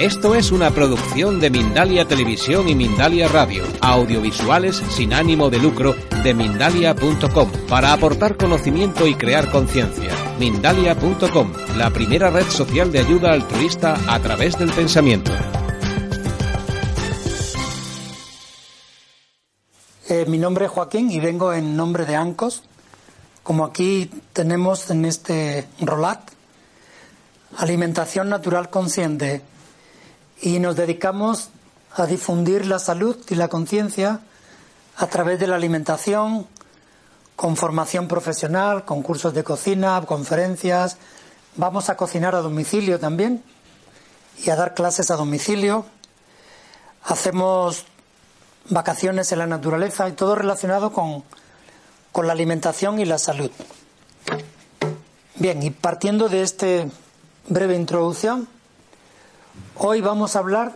Esto es una producción de Mindalia Televisión y Mindalia Radio, audiovisuales sin ánimo de lucro de mindalia.com, para aportar conocimiento y crear conciencia. Mindalia.com, la primera red social de ayuda altruista a través del pensamiento. Eh, mi nombre es Joaquín y vengo en nombre de ANCOS. Como aquí tenemos en este ROLAT, alimentación natural consciente y nos dedicamos a difundir la salud y la conciencia a través de la alimentación, con formación profesional, con cursos de cocina, conferencias. Vamos a cocinar a domicilio también y a dar clases a domicilio. Hacemos vacaciones en la naturaleza y todo relacionado con, con la alimentación y la salud. Bien, y partiendo de esta breve introducción, Hoy vamos a hablar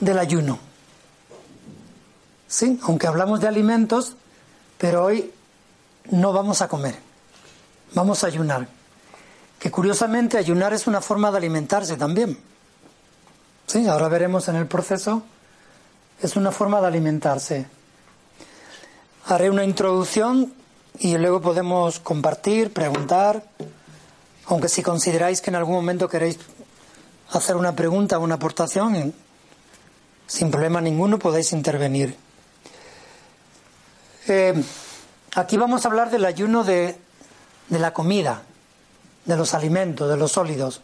del ayuno. Sí, aunque hablamos de alimentos, pero hoy no vamos a comer, vamos a ayunar. Que curiosamente ayunar es una forma de alimentarse también. Sí, ahora veremos en el proceso, es una forma de alimentarse. Haré una introducción y luego podemos compartir, preguntar. Aunque si consideráis que en algún momento queréis hacer una pregunta o una aportación, sin problema ninguno podéis intervenir. Eh, aquí vamos a hablar del ayuno de, de la comida, de los alimentos, de los sólidos.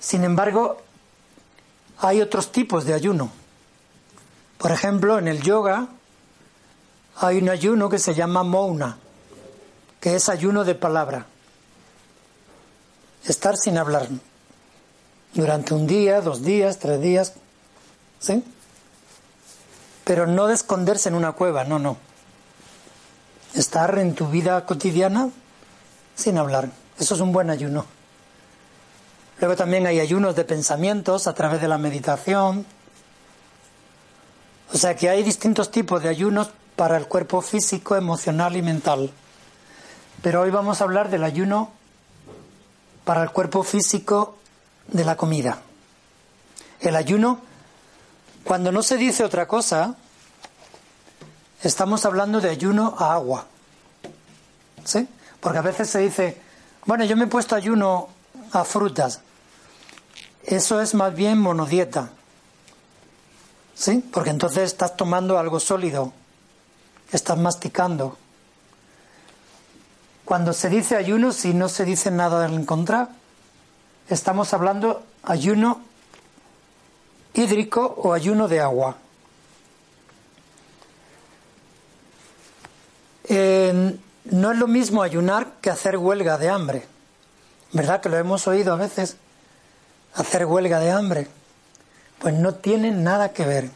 Sin embargo, hay otros tipos de ayuno. Por ejemplo, en el yoga hay un ayuno que se llama mouna, que es ayuno de palabra estar sin hablar durante un día, dos días, tres días, ¿sí? Pero no de esconderse en una cueva, no, no. Estar en tu vida cotidiana sin hablar. Eso es un buen ayuno. Luego también hay ayunos de pensamientos a través de la meditación. O sea que hay distintos tipos de ayunos para el cuerpo físico, emocional y mental. Pero hoy vamos a hablar del ayuno para el cuerpo físico de la comida. El ayuno, cuando no se dice otra cosa, estamos hablando de ayuno a agua. ¿Sí? Porque a veces se dice, bueno, yo me he puesto ayuno a frutas. Eso es más bien monodieta. ¿Sí? Porque entonces estás tomando algo sólido, estás masticando. Cuando se dice ayuno, si no se dice nada en contra, estamos hablando ayuno hídrico o ayuno de agua. no es lo mismo ayunar que hacer huelga de hambre. ¿Verdad que lo hemos oído a veces? Hacer huelga de hambre. Pues no tiene nada que ver.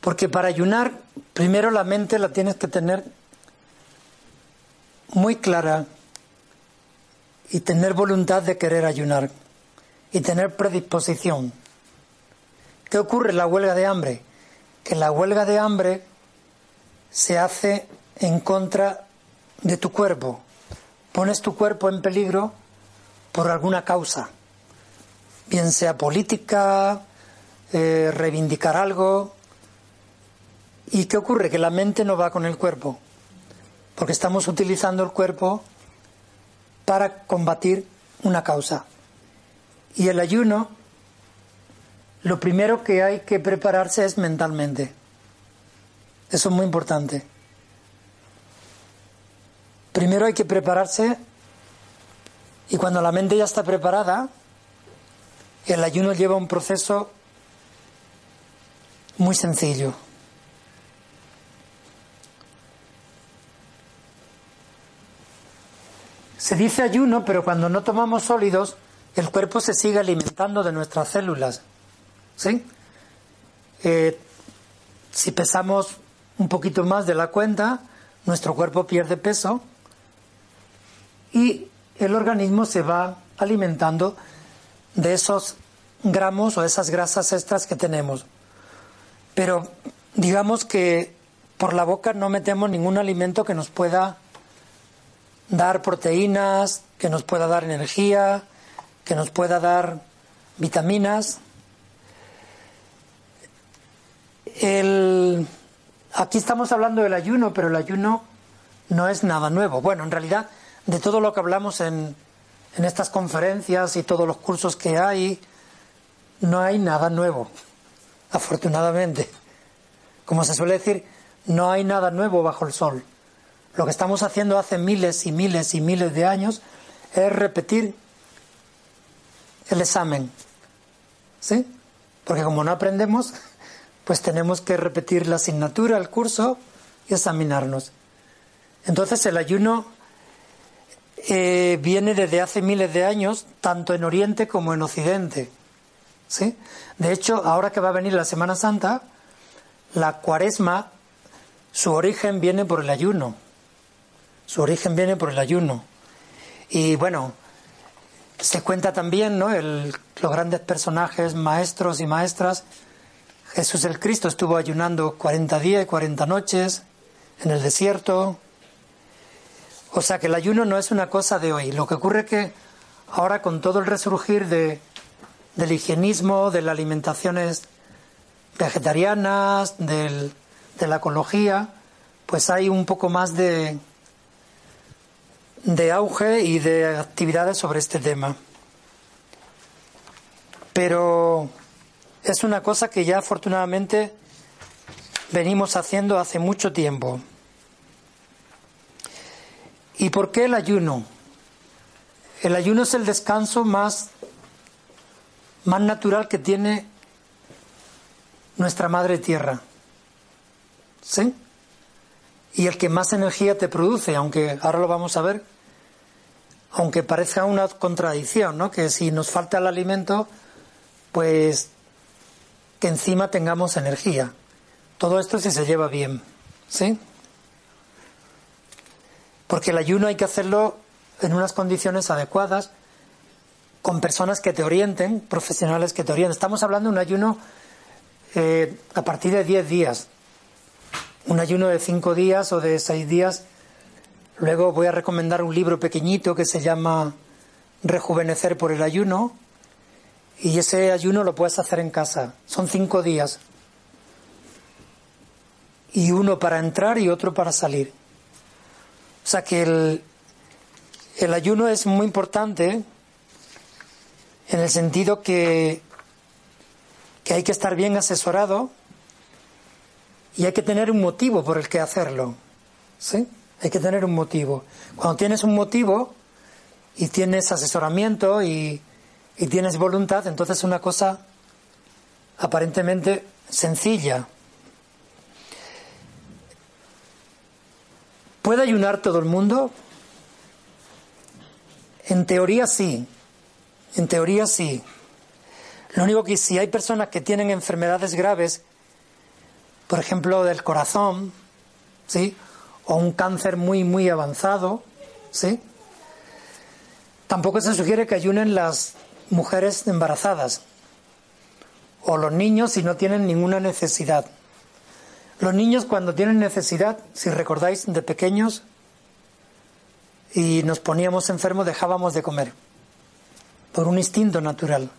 Porque para ayunar, primero la mente la tienes que tener muy clara y tener voluntad de querer ayunar y tener predisposición. ¿Qué ocurre en la huelga de hambre? Que la huelga de hambre se hace en contra de tu cuerpo. Pones tu cuerpo en peligro por alguna causa, bien sea política, eh, reivindicar algo. ¿Y qué ocurre? Que la mente no va con el cuerpo porque estamos utilizando el cuerpo para combatir una causa. Y el ayuno, lo primero que hay que prepararse es mentalmente. Eso es muy importante. Primero hay que prepararse y cuando la mente ya está preparada, el ayuno lleva un proceso muy sencillo. Se dice ayuno, pero cuando no tomamos sólidos, el cuerpo se sigue alimentando de nuestras células. ¿Sí? Eh, si pesamos un poquito más de la cuenta, nuestro cuerpo pierde peso y el organismo se va alimentando de esos gramos o esas grasas extras que tenemos. Pero digamos que por la boca no metemos ningún alimento que nos pueda dar proteínas, que nos pueda dar energía, que nos pueda dar vitaminas. El, aquí estamos hablando del ayuno, pero el ayuno no es nada nuevo. Bueno, en realidad, de todo lo que hablamos en, en estas conferencias y todos los cursos que hay, no hay nada nuevo, afortunadamente. Como se suele decir, no hay nada nuevo bajo el sol. Lo que estamos haciendo hace miles y miles y miles de años es repetir el examen. ¿Sí? Porque como no aprendemos, pues tenemos que repetir la asignatura, el curso y examinarnos. Entonces el ayuno eh, viene desde hace miles de años, tanto en Oriente como en Occidente. ¿Sí? De hecho, ahora que va a venir la Semana Santa, la cuaresma, su origen viene por el ayuno. Su origen viene por el ayuno. Y bueno, se cuenta también, ¿no? El, los grandes personajes, maestros y maestras. Jesús el Cristo estuvo ayunando 40 días y 40 noches en el desierto. O sea que el ayuno no es una cosa de hoy. Lo que ocurre es que ahora con todo el resurgir de, del higienismo, de las alimentaciones vegetarianas, del, de la ecología, pues hay un poco más de, de auge y de actividades sobre este tema. Pero es una cosa que ya afortunadamente venimos haciendo hace mucho tiempo. ¿Y por qué el ayuno? El ayuno es el descanso más, más natural que tiene nuestra madre tierra. ¿Sí? y el que más energía te produce, aunque ahora lo vamos a ver, aunque parezca una contradicción, ¿no? Que si nos falta el alimento, pues que encima tengamos energía. Todo esto si se lleva bien, ¿sí? Porque el ayuno hay que hacerlo en unas condiciones adecuadas, con personas que te orienten, profesionales que te orienten. Estamos hablando de un ayuno eh, a partir de 10 días, un ayuno de cinco días o de seis días. Luego voy a recomendar un libro pequeñito que se llama Rejuvenecer por el ayuno. Y ese ayuno lo puedes hacer en casa. Son cinco días. Y uno para entrar y otro para salir. O sea que el, el ayuno es muy importante en el sentido que, que hay que estar bien asesorado y hay que tener un motivo por el que hacerlo. ¿Sí? Hay que tener un motivo. Cuando tienes un motivo y tienes asesoramiento y, y tienes voluntad, entonces es una cosa aparentemente sencilla. ¿Puede ayunar todo el mundo? En teoría sí. En teoría sí. Lo único que si hay personas que tienen enfermedades graves por ejemplo, del corazón, ¿sí? O un cáncer muy, muy avanzado, ¿sí? Tampoco se sugiere que ayunen las mujeres embarazadas o los niños si no tienen ninguna necesidad. Los niños cuando tienen necesidad, si recordáis de pequeños y nos poníamos enfermos, dejábamos de comer por un instinto natural.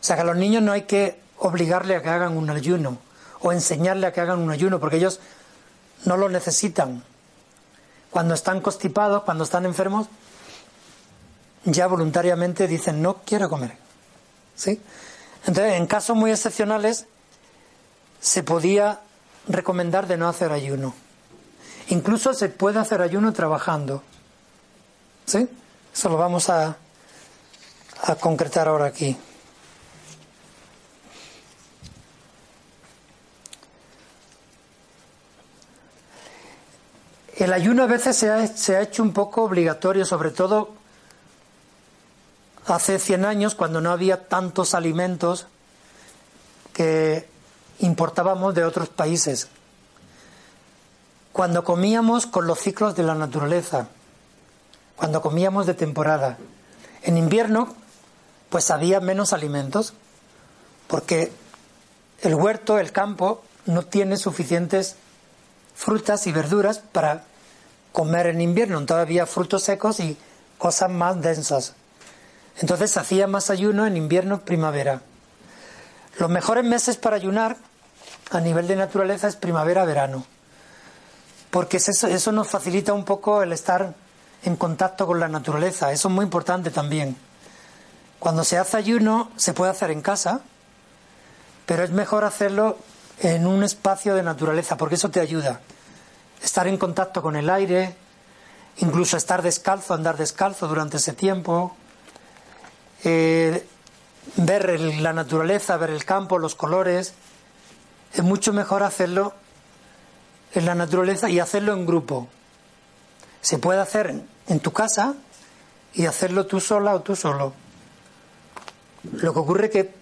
O sea que a los niños no hay que obligarle a que hagan un ayuno o enseñarle a que hagan un ayuno, porque ellos no lo necesitan. Cuando están constipados, cuando están enfermos, ya voluntariamente dicen no quiero comer. ¿Sí? Entonces, en casos muy excepcionales, se podía recomendar de no hacer ayuno. Incluso se puede hacer ayuno trabajando. ¿Sí? Eso lo vamos a, a concretar ahora aquí. El ayuno a veces se ha, hecho un poco obligatorio, sobre todo hace 100 años, cuando no había tantos alimentos que importábamos de otros países. Cuando comíamos con los ciclos de la naturaleza, cuando comíamos de temporada. En invierno, pues había menos alimentos, porque el huerto, el campo, no tiene suficientes frutas y verduras para comer en invierno. Todavía frutos secos y cosas más densas. Entonces hacía más ayuno en invierno primavera. Los mejores meses para ayunar a nivel de naturaleza es primavera-verano, porque eso, eso nos facilita un poco el estar en contacto con la naturaleza, eso es muy importante también. Cuando se hace ayuno se puede hacer en casa, pero es mejor hacerlo en un espacio de naturaleza, porque eso te ayuda. Estar en contacto con el aire, incluso estar descalzo, andar descalzo durante ese tiempo, eh, ver la naturaleza, ver el campo, los colores. Es mucho mejor hacerlo en la naturaleza y hacerlo en grupo. Se puede hacer en tu casa y hacerlo tú sola o tú solo. Lo que ocurre que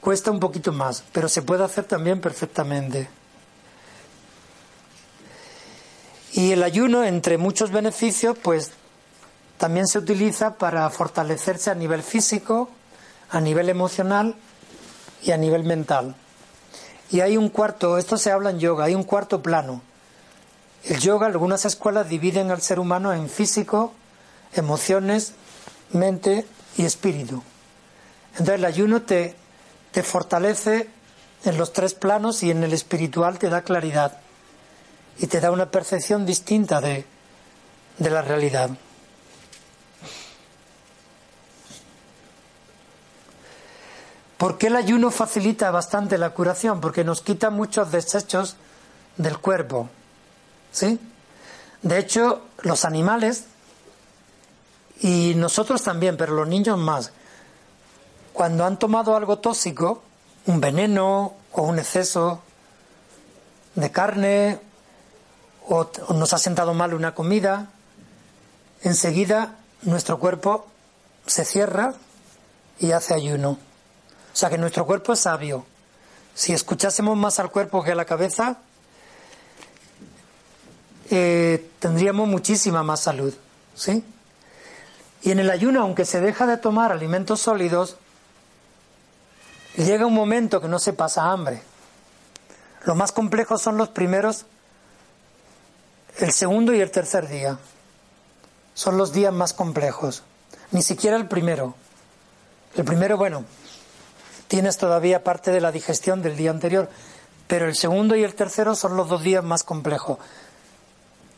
cuesta un poquito más, pero se puede hacer también perfectamente. Y el ayuno, entre muchos beneficios, pues también se utiliza para fortalecerse a nivel físico, a nivel emocional y a nivel mental. Y hay un cuarto, esto se habla en yoga, hay un cuarto plano. El yoga, algunas escuelas dividen al ser humano en físico, emociones, mente y espíritu. Entonces el ayuno te, te fortalece en los tres planos y en el espiritual te da claridad y te da una percepción distinta de, de la realidad. ¿Por qué el ayuno facilita bastante la curación? Porque nos quita muchos desechos del cuerpo. ¿Sí? De hecho, los animales, y nosotros también, pero los niños más, cuando han tomado algo tóxico, un veneno o un exceso de carne, o, nos ha sentado mal una comida, enseguida nuestro cuerpo se cierra y hace ayuno. O sea que nuestro cuerpo es sabio. Si escuchásemos más al cuerpo que a la cabeza, eh, tendríamos muchísima más salud. ¿sí? Y en el ayuno, aunque se deja de tomar alimentos sólidos, llega un momento que no se pasa hambre. Lo más complejo son los primeros, el segundo y el tercer día. Son los días más complejos. Ni siquiera el primero. El primero, bueno, tienes todavía parte de la digestión del día anterior, pero el segundo y el tercero son los dos días más complejos.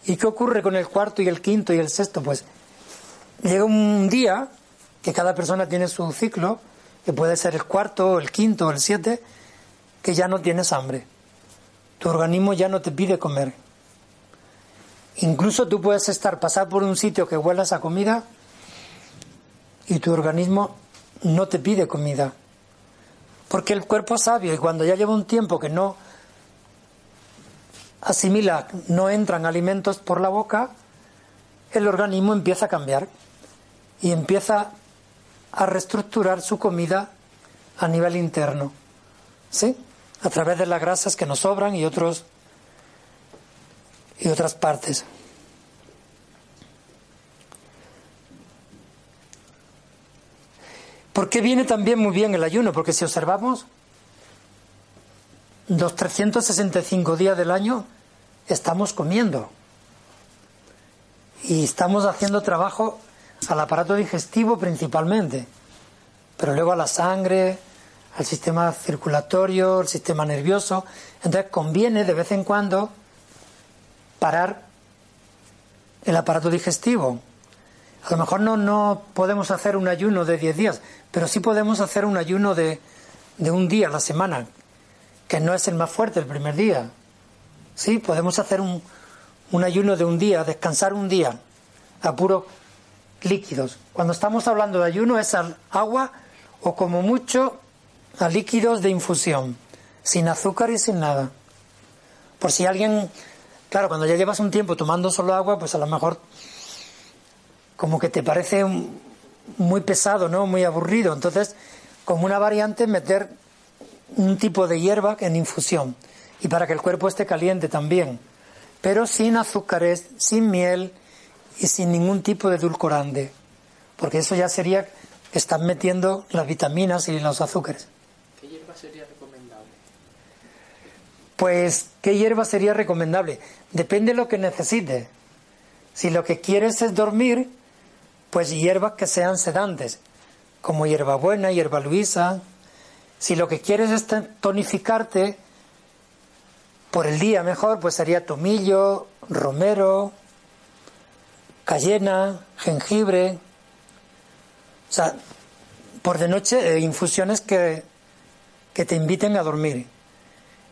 ¿Y qué ocurre con el cuarto y el quinto y el sexto? Pues llega un día que cada persona tiene su ciclo, que puede ser el cuarto, el quinto el siete, que ya no tienes hambre. Tu organismo ya no te pide comer. Incluso tú puedes estar, pasar por un sitio que huelas a comida y tu organismo no te pide comida. Porque el cuerpo es sabio y cuando ya lleva un tiempo que no asimila, no entran alimentos por la boca, el organismo empieza a cambiar y empieza a reestructurar su comida a nivel interno, ¿sí? A través de las grasas que nos sobran y otros y otras partes. ¿Por qué viene también muy bien el ayuno? Porque si observamos, los 365 días del año estamos comiendo y estamos haciendo trabajo al aparato digestivo principalmente, pero luego a la sangre, al sistema circulatorio, al sistema nervioso. Entonces conviene de vez en cuando parar el aparato digestivo. A lo mejor no, no podemos hacer un ayuno de 10 días, pero sí podemos hacer un ayuno de, de un día a la semana, que no es el más fuerte el primer día. Sí, podemos hacer un, un ayuno de un día, descansar un día, a puro líquidos. Cuando estamos hablando de ayuno es al agua o como mucho a líquidos de infusión, sin azúcar y sin nada. Por si alguien, claro, cuando ya llevas un tiempo tomando solo agua, pues a lo mejor como que te parece muy pesado, ¿no? Muy aburrido. Entonces, como una variante, meter un tipo de hierba en infusión y para que el cuerpo esté caliente también, pero sin azúcares, sin miel, y sin ningún tipo de edulcorante, porque eso ya sería están metiendo las vitaminas y los azúcares. ¿Qué hierba sería? Pues, ¿qué hierba sería recomendable? Depende de lo que necesites. Si lo que quieres es dormir, pues hierbas que sean sedantes, como hierbabuena, hierba luisa. Si lo que quieres es tonificarte por el día mejor, pues sería tomillo, romero, cayena, jengibre. O sea, por de noche eh, infusiones que, que te inviten a dormir.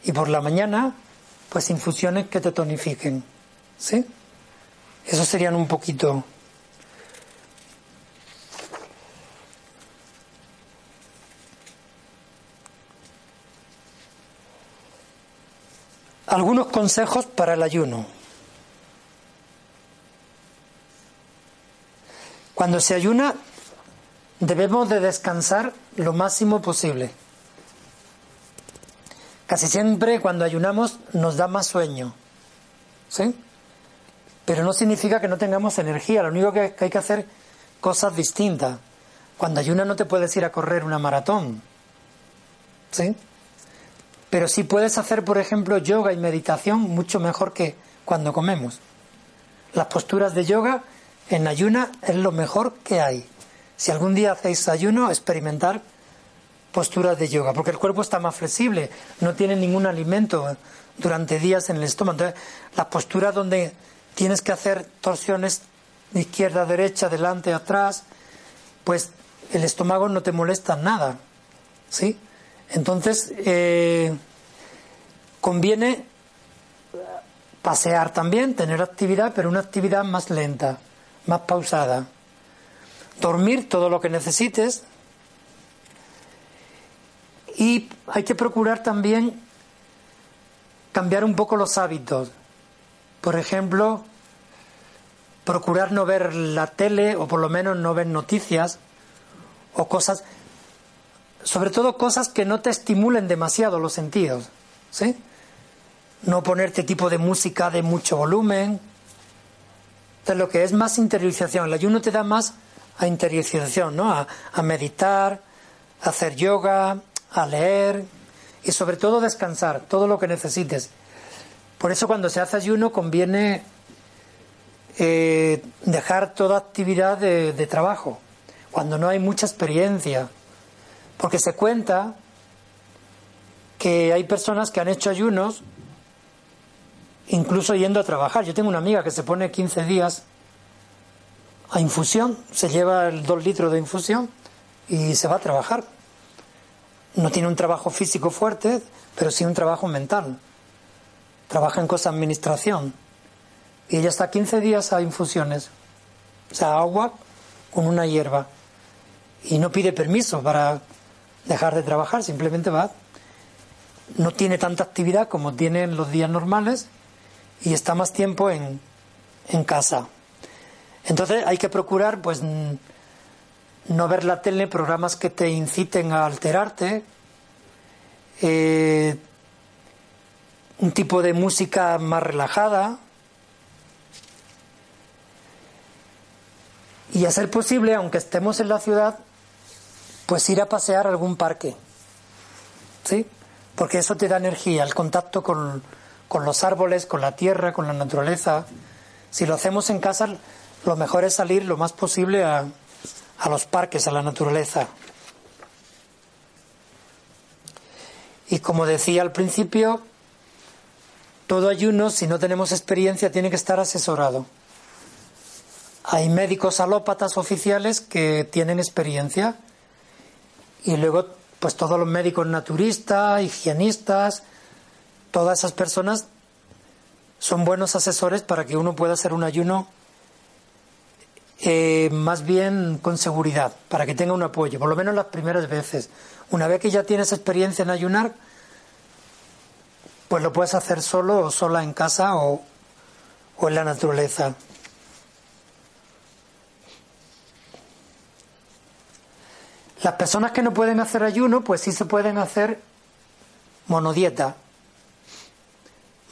Y por la mañana, pues infusiones que te tonifiquen. ¿Sí? Eso serían un poquito. Algunos consejos para el ayuno. Cuando se ayuna debemos de descansar lo máximo posible. Casi siempre cuando ayunamos nos da más sueño. ¿Sí? Pero no significa que no tengamos energía, lo único que hay que hacer cosas distintas. Cuando ayunas no te puedes ir a correr una maratón. ¿Sí? Pero sí puedes hacer, por ejemplo, yoga y meditación mucho mejor que cuando comemos. Las posturas de yoga en ayuna es lo mejor que hay. Si algún día hacéis ayuno, experimentar posturas de yoga, porque el cuerpo está más flexible, no tiene ningún alimento durante días en el estómago. Entonces, las posturas donde tienes que hacer torsiones de izquierda a derecha, delante, atrás, pues el estómago no te molesta nada. ¿Sí? Entonces, eh, conviene pasear también, tener actividad, pero una actividad más lenta, más pausada. Dormir todo lo que necesites. Y hay que procurar también cambiar un poco los hábitos. Por ejemplo, procurar no ver la tele o por lo menos no ver noticias o cosas, sobre todo cosas que no te estimulen demasiado los sentidos, ¿sí? No ponerte tipo de música de mucho volumen. Entonces, lo que es más interiorización, el ayuno te da más a interiorización, ¿no? A, a meditar, a hacer yoga, a leer y sobre todo descansar, todo lo que necesites. Por eso cuando se hace ayuno conviene eh, dejar toda actividad de, de trabajo, cuando no hay mucha experiencia, porque se cuenta que hay personas que han hecho ayunos incluso yendo a trabajar. Yo tengo una amiga que se pone 15 días a infusión, se lleva el 2 litros de infusión y se va a trabajar. No tiene un trabajo físico fuerte, pero sí un trabajo mental. Trabaja en cosa administración. Y ella está 15 días a infusiones, o sea, agua con una hierba. Y no pide permiso para dejar de trabajar, simplemente va, no tiene tanta actividad como tiene en los días normales y está más tiempo en, en casa. Entonces hay que procurar, pues, no ver la tele, programas que te inciten a alterarte, eh, un tipo de música más relajada y a ser posible, aunque estemos en la ciudad, pues ir a pasear a algún parque, ¿sí? Porque eso te da energía, el contacto con, con los árboles, con la tierra, con la naturaleza. Si lo hacemos en casa, lo mejor es salir lo más posible a, a los parques, a la naturaleza. Y como decía al principio, todo ayuno, si no tenemos experiencia, tiene que estar asesorado. Hay médicos alópatas oficiales que tienen experiencia y luego pues todos los médicos naturistas, higienistas, todas esas personas son buenos asesores para que uno pueda hacer un ayuno eh, más bien con seguridad, para que tenga un apoyo, por lo menos las primeras veces. Una vez que ya tienes experiencia en ayunar, pues lo puedes hacer solo o sola en casa o, o en la naturaleza. Las personas que no pueden hacer ayuno, pues sí se pueden hacer monodieta.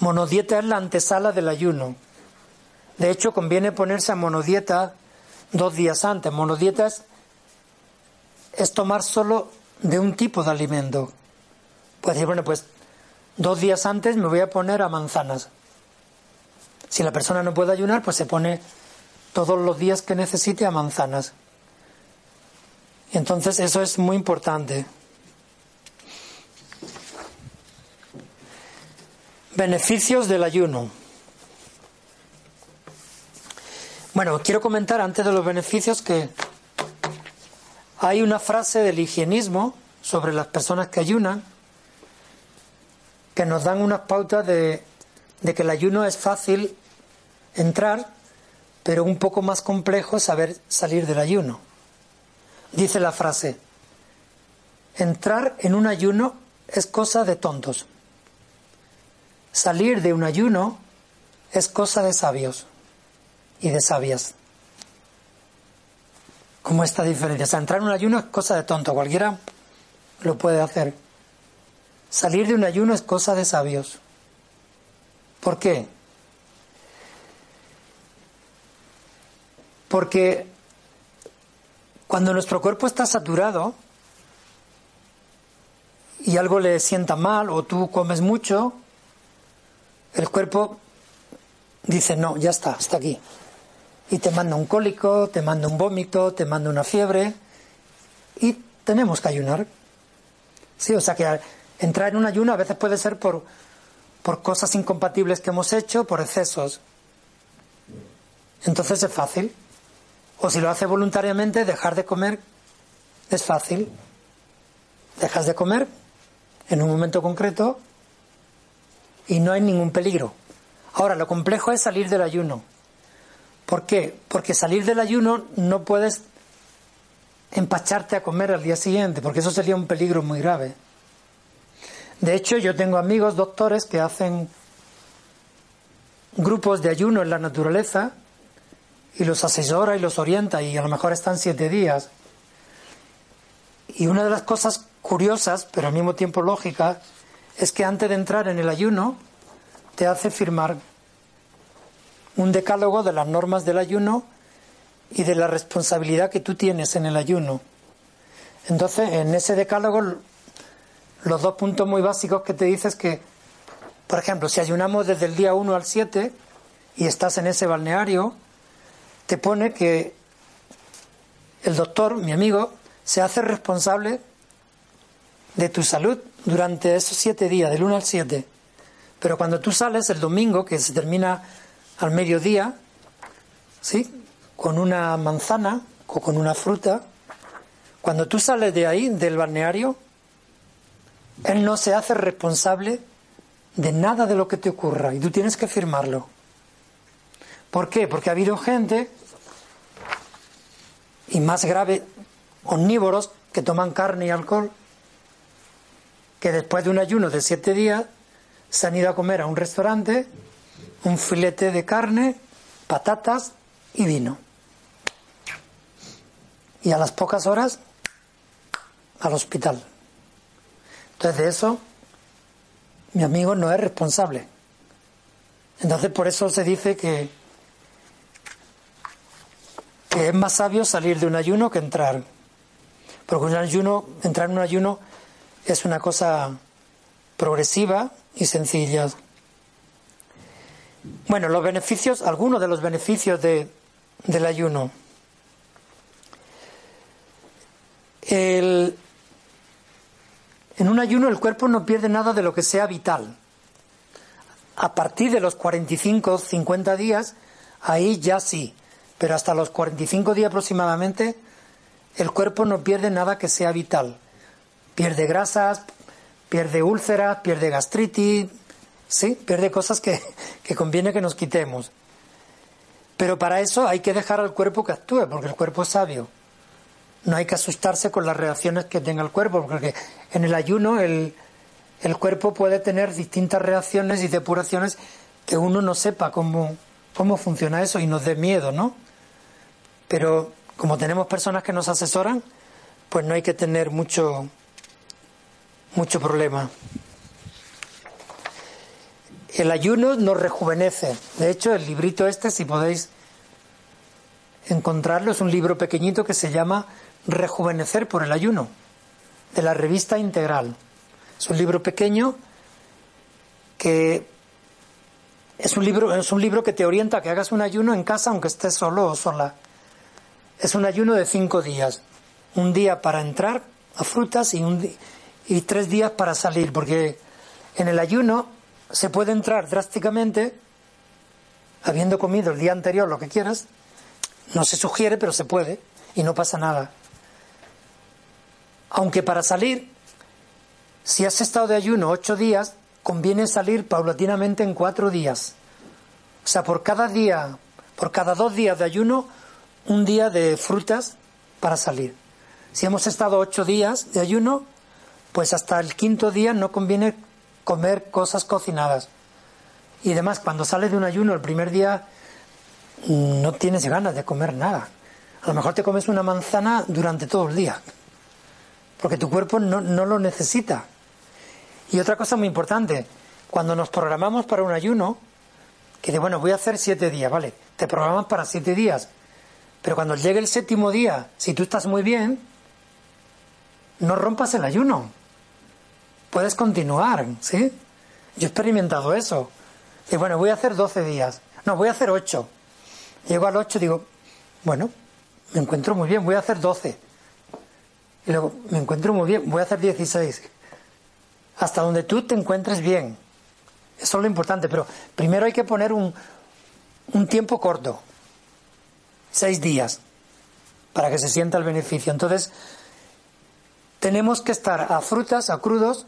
Monodieta es la antesala del ayuno. De hecho, conviene ponerse a monodieta dos días antes. Monodieta es, tomar solo de un tipo de alimento. Pues decir, bueno, pues dos días antes me voy a poner a manzanas. Si la persona no puede ayunar, pues se pone todos los días que necesite a manzanas. Entonces eso es muy importante. Beneficios del ayuno. Bueno, quiero comentar antes de los beneficios que hay una frase del higienismo sobre las personas que ayunan que nos dan unas pautas de, de que el ayuno es fácil entrar, pero un poco más complejo saber salir del ayuno. Dice la frase, entrar en un ayuno es cosa de tontos. Salir de un ayuno es cosa de sabios y de sabias. Como esta diferencia. O sea, entrar en un ayuno es cosa de tonto, cualquiera lo puede hacer. Salir de un ayuno es cosa de sabios. ¿Por qué? Porque cuando nuestro cuerpo está saturado y algo le sienta mal o tú comes mucho, el cuerpo dice, no, ya está, hasta aquí. Y te manda un cólico, te manda un vómito, te manda una fiebre y tenemos que ayunar. Sí, o sea que entrar en un ayuno a veces puede ser por, por cosas incompatibles que hemos hecho, por excesos. Entonces es fácil. O si lo hace voluntariamente, dejar de comer es fácil. Dejas de comer en un momento concreto y no hay ningún peligro. Ahora, lo complejo es salir del ayuno. ¿Por qué? Porque salir del ayuno no puedes empacharte a comer al día siguiente, porque eso sería un peligro muy grave. De hecho, yo tengo amigos doctores que hacen grupos de ayuno en la naturaleza y los asesora y los orienta y a lo mejor están siete días. Y una de las cosas curiosas, pero al mismo tiempo lógicas, es que antes de entrar en el ayuno te hace firmar un decálogo de las normas del ayuno y de la responsabilidad que tú tienes en el ayuno. Entonces, en ese decálogo, los dos puntos muy básicos que te dice es que, por ejemplo, si ayunamos desde el día 1 al 7 y estás en ese balneario, te pone que el doctor, mi amigo, se hace responsable de tu salud durante esos siete días, del 1 al 7. Pero cuando tú sales el domingo, que se termina al mediodía, ¿sí? Con una manzana o con una fruta, cuando tú sales de ahí, del balneario, él no se hace responsable de nada de lo que te ocurra y tú tienes que firmarlo. ¿Por qué? Porque ha habido gente, y más grave, omnívoros que toman carne y alcohol, que después de un ayuno de siete días se han ido a comer a un restaurante un filete de carne, patatas y vino. Y a las pocas horas al hospital. Entonces de eso mi amigo no es responsable. Entonces por eso se dice que, que es más sabio salir de un ayuno que entrar. Porque un ayuno, entrar en un ayuno es una cosa progresiva y sencilla. Bueno, los beneficios, algunos de los beneficios de, del ayuno. en un ayuno el cuerpo no pierde nada de lo que sea vital. A partir de los 45, 50 días, ahí ya sí. Pero hasta los 45 días aproximadamente, el cuerpo no pierde nada que sea vital. Pierde grasas, pierde úlceras, pierde gastritis, sí, pierde cosas que, que conviene que nos quitemos. Pero para eso hay que dejar al cuerpo que actúe, porque el cuerpo es sabio. No hay que asustarse con las reacciones que tenga el cuerpo, porque en el ayuno el, el cuerpo puede tener distintas reacciones y depuraciones que uno no sepa cómo, cómo funciona eso y nos dé miedo, ¿no? Pero como tenemos personas que nos asesoran, pues no hay que tener mucho, mucho problema. El ayuno nos rejuvenece. De hecho, el librito este, si podéis encontrarlo, es un libro pequeñito que se llama Rejuvenecer por el ayuno, de la revista Integral. Es un libro pequeño que Es un libro, es un libro que te orienta a que hagas un ayuno en casa aunque estés solo o sola. Es un ayuno de cinco días. Un día para entrar a frutas y, un, y tres días para salir, porque en el ayuno se puede entrar drásticamente, habiendo comido el día anterior lo que quieras, no se sugiere, pero se puede, y no pasa nada. Aunque para salir, si has estado de ayuno ocho días, conviene salir paulatinamente en cuatro días. O sea, por cada día, por cada dos días de ayuno, un día de frutas para salir. Si hemos estado ocho días de ayuno, pues hasta el quinto día no conviene comer cosas cocinadas. Y además, cuando sales de un ayuno el primer día, no tienes ganas de comer nada. A lo mejor te comes una manzana durante todo el día, porque tu cuerpo no, no lo necesita. Y otra cosa muy importante, cuando nos programamos para un ayuno, que de bueno, voy a hacer siete días, ¿vale? Te programas para siete días. Pero cuando llegue el séptimo día, si tú estás muy bien, no rompas el ayuno. Puedes continuar, ¿sí? Yo he experimentado eso. Y bueno, voy a hacer doce días. No, voy a hacer ocho. Llego al ocho y digo, bueno, me encuentro muy bien, voy a hacer doce. Y luego, me encuentro muy bien, voy a hacer dieciséis hasta donde tú te encuentres bien. Eso es lo importante, pero primero hay que poner un, un tiempo corto, seis días, para que se sienta el beneficio. Entonces, tenemos que estar a frutas, a crudos,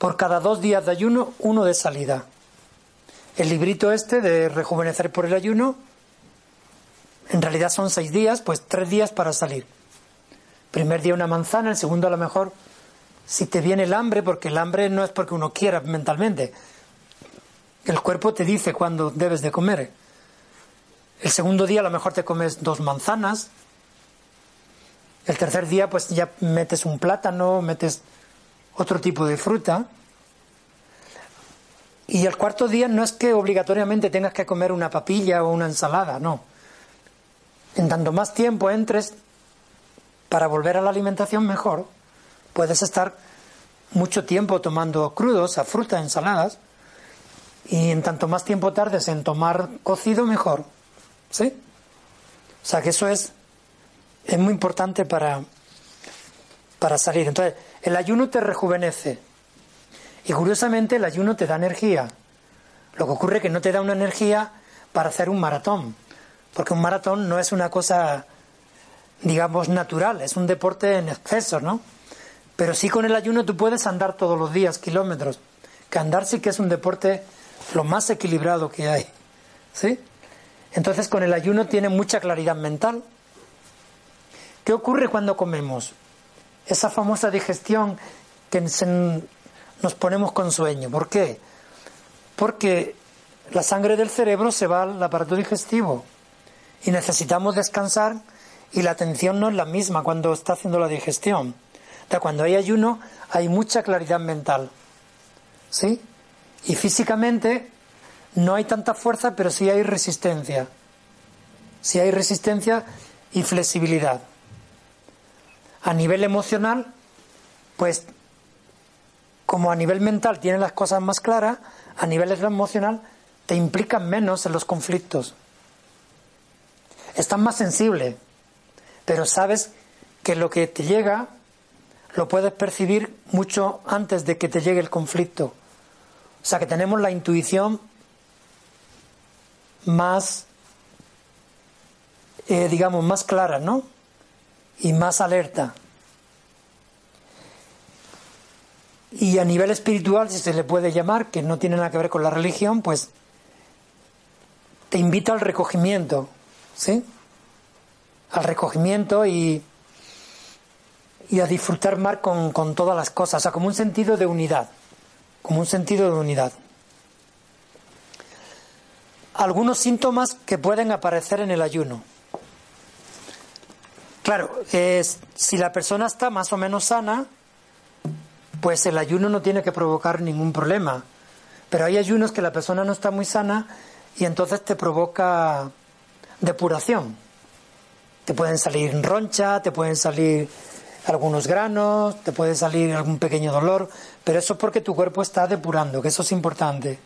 por cada dos días de ayuno, uno de salida. El librito este de rejuvenecer por el ayuno, en realidad son seis días, pues tres días para salir. Primer día una manzana, el segundo a lo mejor si te viene el hambre, porque el hambre no es porque uno quiera mentalmente. El cuerpo te dice cuándo debes de comer. El segundo día a lo mejor te comes dos manzanas. El tercer día pues ya metes un plátano, metes otro tipo de fruta. Y el cuarto día no es que obligatoriamente tengas que comer una papilla o una ensalada, no. En tanto más tiempo entres para volver a la alimentación, mejor puedes estar mucho tiempo tomando crudos, a fruta, ensaladas, y en tanto más tiempo tardes en tomar cocido, mejor. ¿Sí? O sea que eso es, es muy importante para, para salir. Entonces, el ayuno te rejuvenece. Y curiosamente el ayuno te da energía. Lo que ocurre es que no te da una energía para hacer un maratón. Porque un maratón no es una cosa, digamos, natural, es un deporte en exceso, ¿no? Pero sí con el ayuno tú puedes andar todos los días kilómetros. Que andar sí que es un deporte lo más equilibrado que hay. ¿Sí? Entonces con el ayuno tiene mucha claridad mental. ¿Qué ocurre cuando comemos? Esa famosa digestión que nos ponemos con sueño. ¿Por qué? Porque la sangre del cerebro se va al aparato digestivo y necesitamos descansar y la atención no es la misma cuando está haciendo la digestión cuando hay ayuno hay mucha claridad mental. ¿Sí? Y físicamente no hay tanta fuerza, pero sí hay resistencia. Sí hay resistencia y flexibilidad. A nivel emocional, pues como a nivel mental tienes las cosas más claras, a nivel emocional te implican menos en los conflictos. Estás más sensible, pero sabes que lo que te llega lo puedes percibir mucho antes de que te llegue el conflicto. O sea que tenemos la intuición más, eh, digamos, más clara, ¿no? Y más alerta. Y a nivel espiritual, si se le puede llamar, que no tiene nada que ver con la religión, pues te invita al recogimiento, ¿sí? Al recogimiento y y a disfrutar más con, con todas las cosas, o sea, como un sentido de unidad, como un sentido de unidad. Algunos síntomas que pueden aparecer en el ayuno. Claro, si la persona está más o menos sana, pues el ayuno no tiene que provocar ningún problema. Pero hay ayunos que la persona no está muy sana y entonces te provoca depuración. Te pueden salir roncha, te pueden salir algunos granos, te puede salir algún pequeño dolor, pero eso es porque tu cuerpo está depurando, que eso es importante.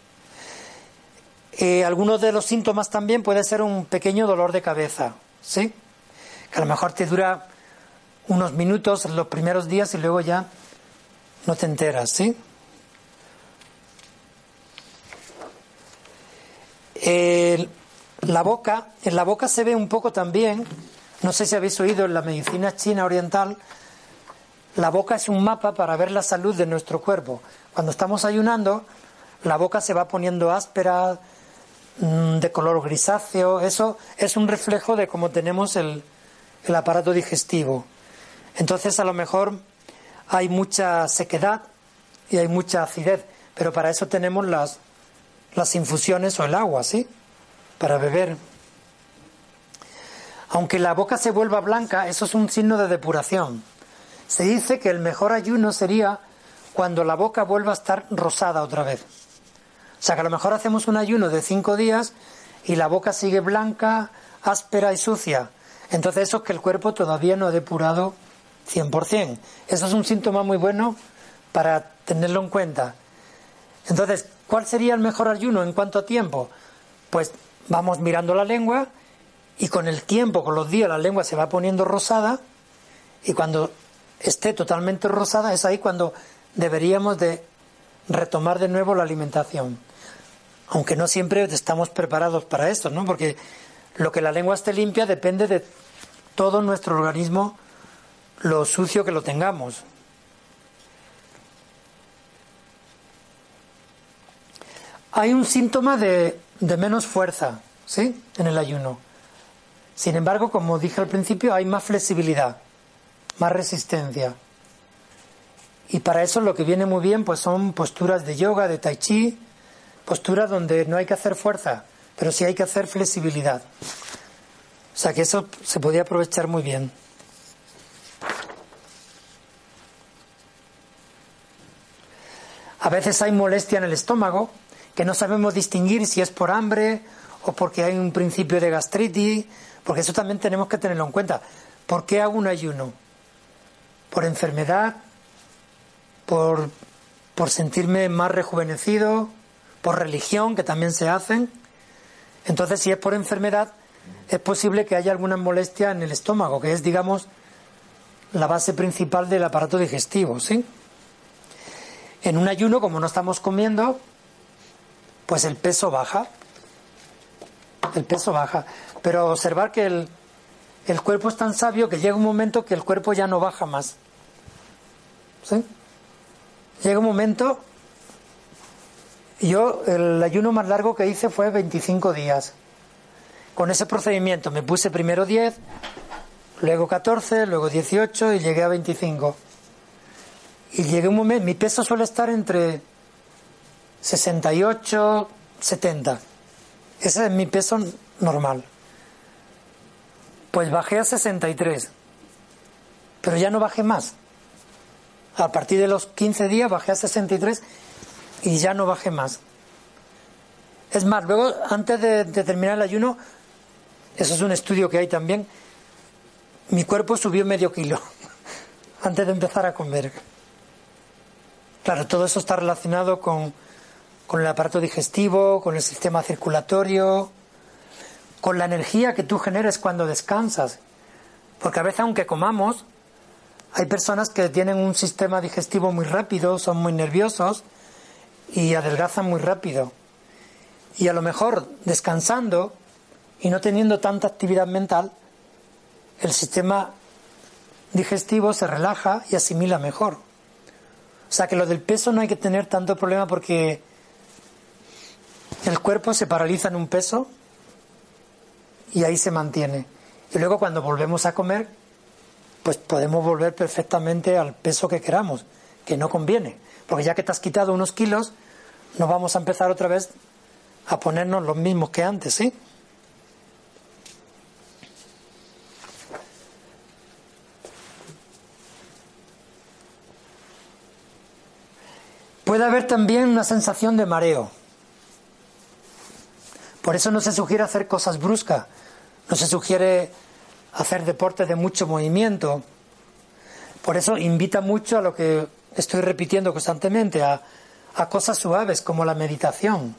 Eh, algunos de los síntomas también puede ser un pequeño dolor de cabeza, ¿sí? A lo mejor te dura unos minutos los primeros días y luego ya no te enteras, ¿sí? la boca, en la boca se ve un poco también, no sé si habéis oído en la medicina china oriental, la boca es un mapa para ver la salud de nuestro cuerpo. Cuando estamos ayunando, la boca se va poniendo áspera, mm, de color grisáceo, eso es un reflejo de cómo tenemos el, el aparato digestivo. Entonces a lo mejor hay mucha sequedad y hay mucha acidez, pero para eso tenemos las, las infusiones o el agua, ¿sí? Para beber. Aunque la boca se vuelva blanca, eso es un signo de depuración. Se dice que el mejor ayuno sería cuando la boca vuelva a estar rosada otra vez. O sea que a lo mejor hacemos un ayuno de cinco días y la boca sigue blanca, áspera y sucia. Entonces eso es que el cuerpo todavía no ha depurado 100%. Eso es un síntoma muy bueno para tenerlo en cuenta. Entonces, ¿cuál sería el mejor ayuno en cuanto a tiempo? Pues vamos mirando la lengua y con el tiempo, con los días, la lengua se va poniendo rosada y cuando esté totalmente rosada es ahí cuando deberíamos de retomar de nuevo la alimentación. Aunque no siempre estamos preparados para esto, ¿no? Porque lo que la lengua esté limpia depende de todo nuestro organismo, lo sucio que lo tengamos. Hay un síntoma de, de menos fuerza, ¿sí? En el ayuno. Sin embargo, como dije al principio, hay más flexibilidad, más resistencia. Y para eso lo que viene muy bien pues son posturas de yoga, de tai chi, posturas donde no hay que hacer fuerza, pero sí hay que hacer flexibilidad. O sea que eso se podía aprovechar muy bien. A veces hay molestia en el estómago, que no sabemos distinguir si es por hambre o porque hay un principio de gastritis, porque eso también tenemos que tenerlo en cuenta. ¿Por qué hago un ayuno? ¿Por enfermedad? ¿Por, por sentirme más rejuvenecido? ¿Por religión, que también se hacen? Entonces, si es por enfermedad, es posible que haya alguna molestia en el estómago, que es, digamos, la base principal del aparato digestivo, ¿sí? En un ayuno, como no estamos comiendo, pues el peso baja. El peso baja. Pero observar que el, el cuerpo es tan sabio que llega un momento que el cuerpo ya no baja más. ¿Sí? Llega un momento. Yo, el ayuno más largo que hice fue 25 días. Con ese procedimiento me puse primero 10, luego 14, luego 18 y llegué a 25. Y llegué un momento, mi peso suele estar entre 68, 70. Ese es mi peso normal. Pues bajé a 63. Pero ya no bajé más. A partir de los 15 días bajé a 63 y ya no bajé más. Es más, luego, antes de, terminar el ayuno, eso es un estudio que hay también, mi cuerpo subió medio kilo antes de empezar a comer. Claro, todo eso está relacionado con, con el aparato digestivo, con el sistema circulatorio, con la energía que tú generes cuando descansas. Porque a veces aunque comamos, hay personas que tienen un sistema digestivo muy rápido, son muy nerviosos y adelgazan muy rápido. Y a lo mejor descansando y no teniendo tanta actividad mental, el sistema digestivo se relaja y asimila mejor. O sea que lo del peso no hay que tener tanto problema porque el cuerpo se paraliza en un peso y ahí se mantiene. Y luego cuando volvemos a comer, pues podemos volver perfectamente al peso que queramos, que no conviene. Porque ya que te has quitado unos kilos, no vamos a empezar otra vez a ponernos los mismos que antes, ¿sí? Puede haber también una sensación de mareo. Por eso no se sugiere hacer cosas bruscas, no se sugiere hacer deporte de mucho movimiento. Por eso invita mucho a lo que estoy repitiendo constantemente, a, a cosas suaves como la meditación,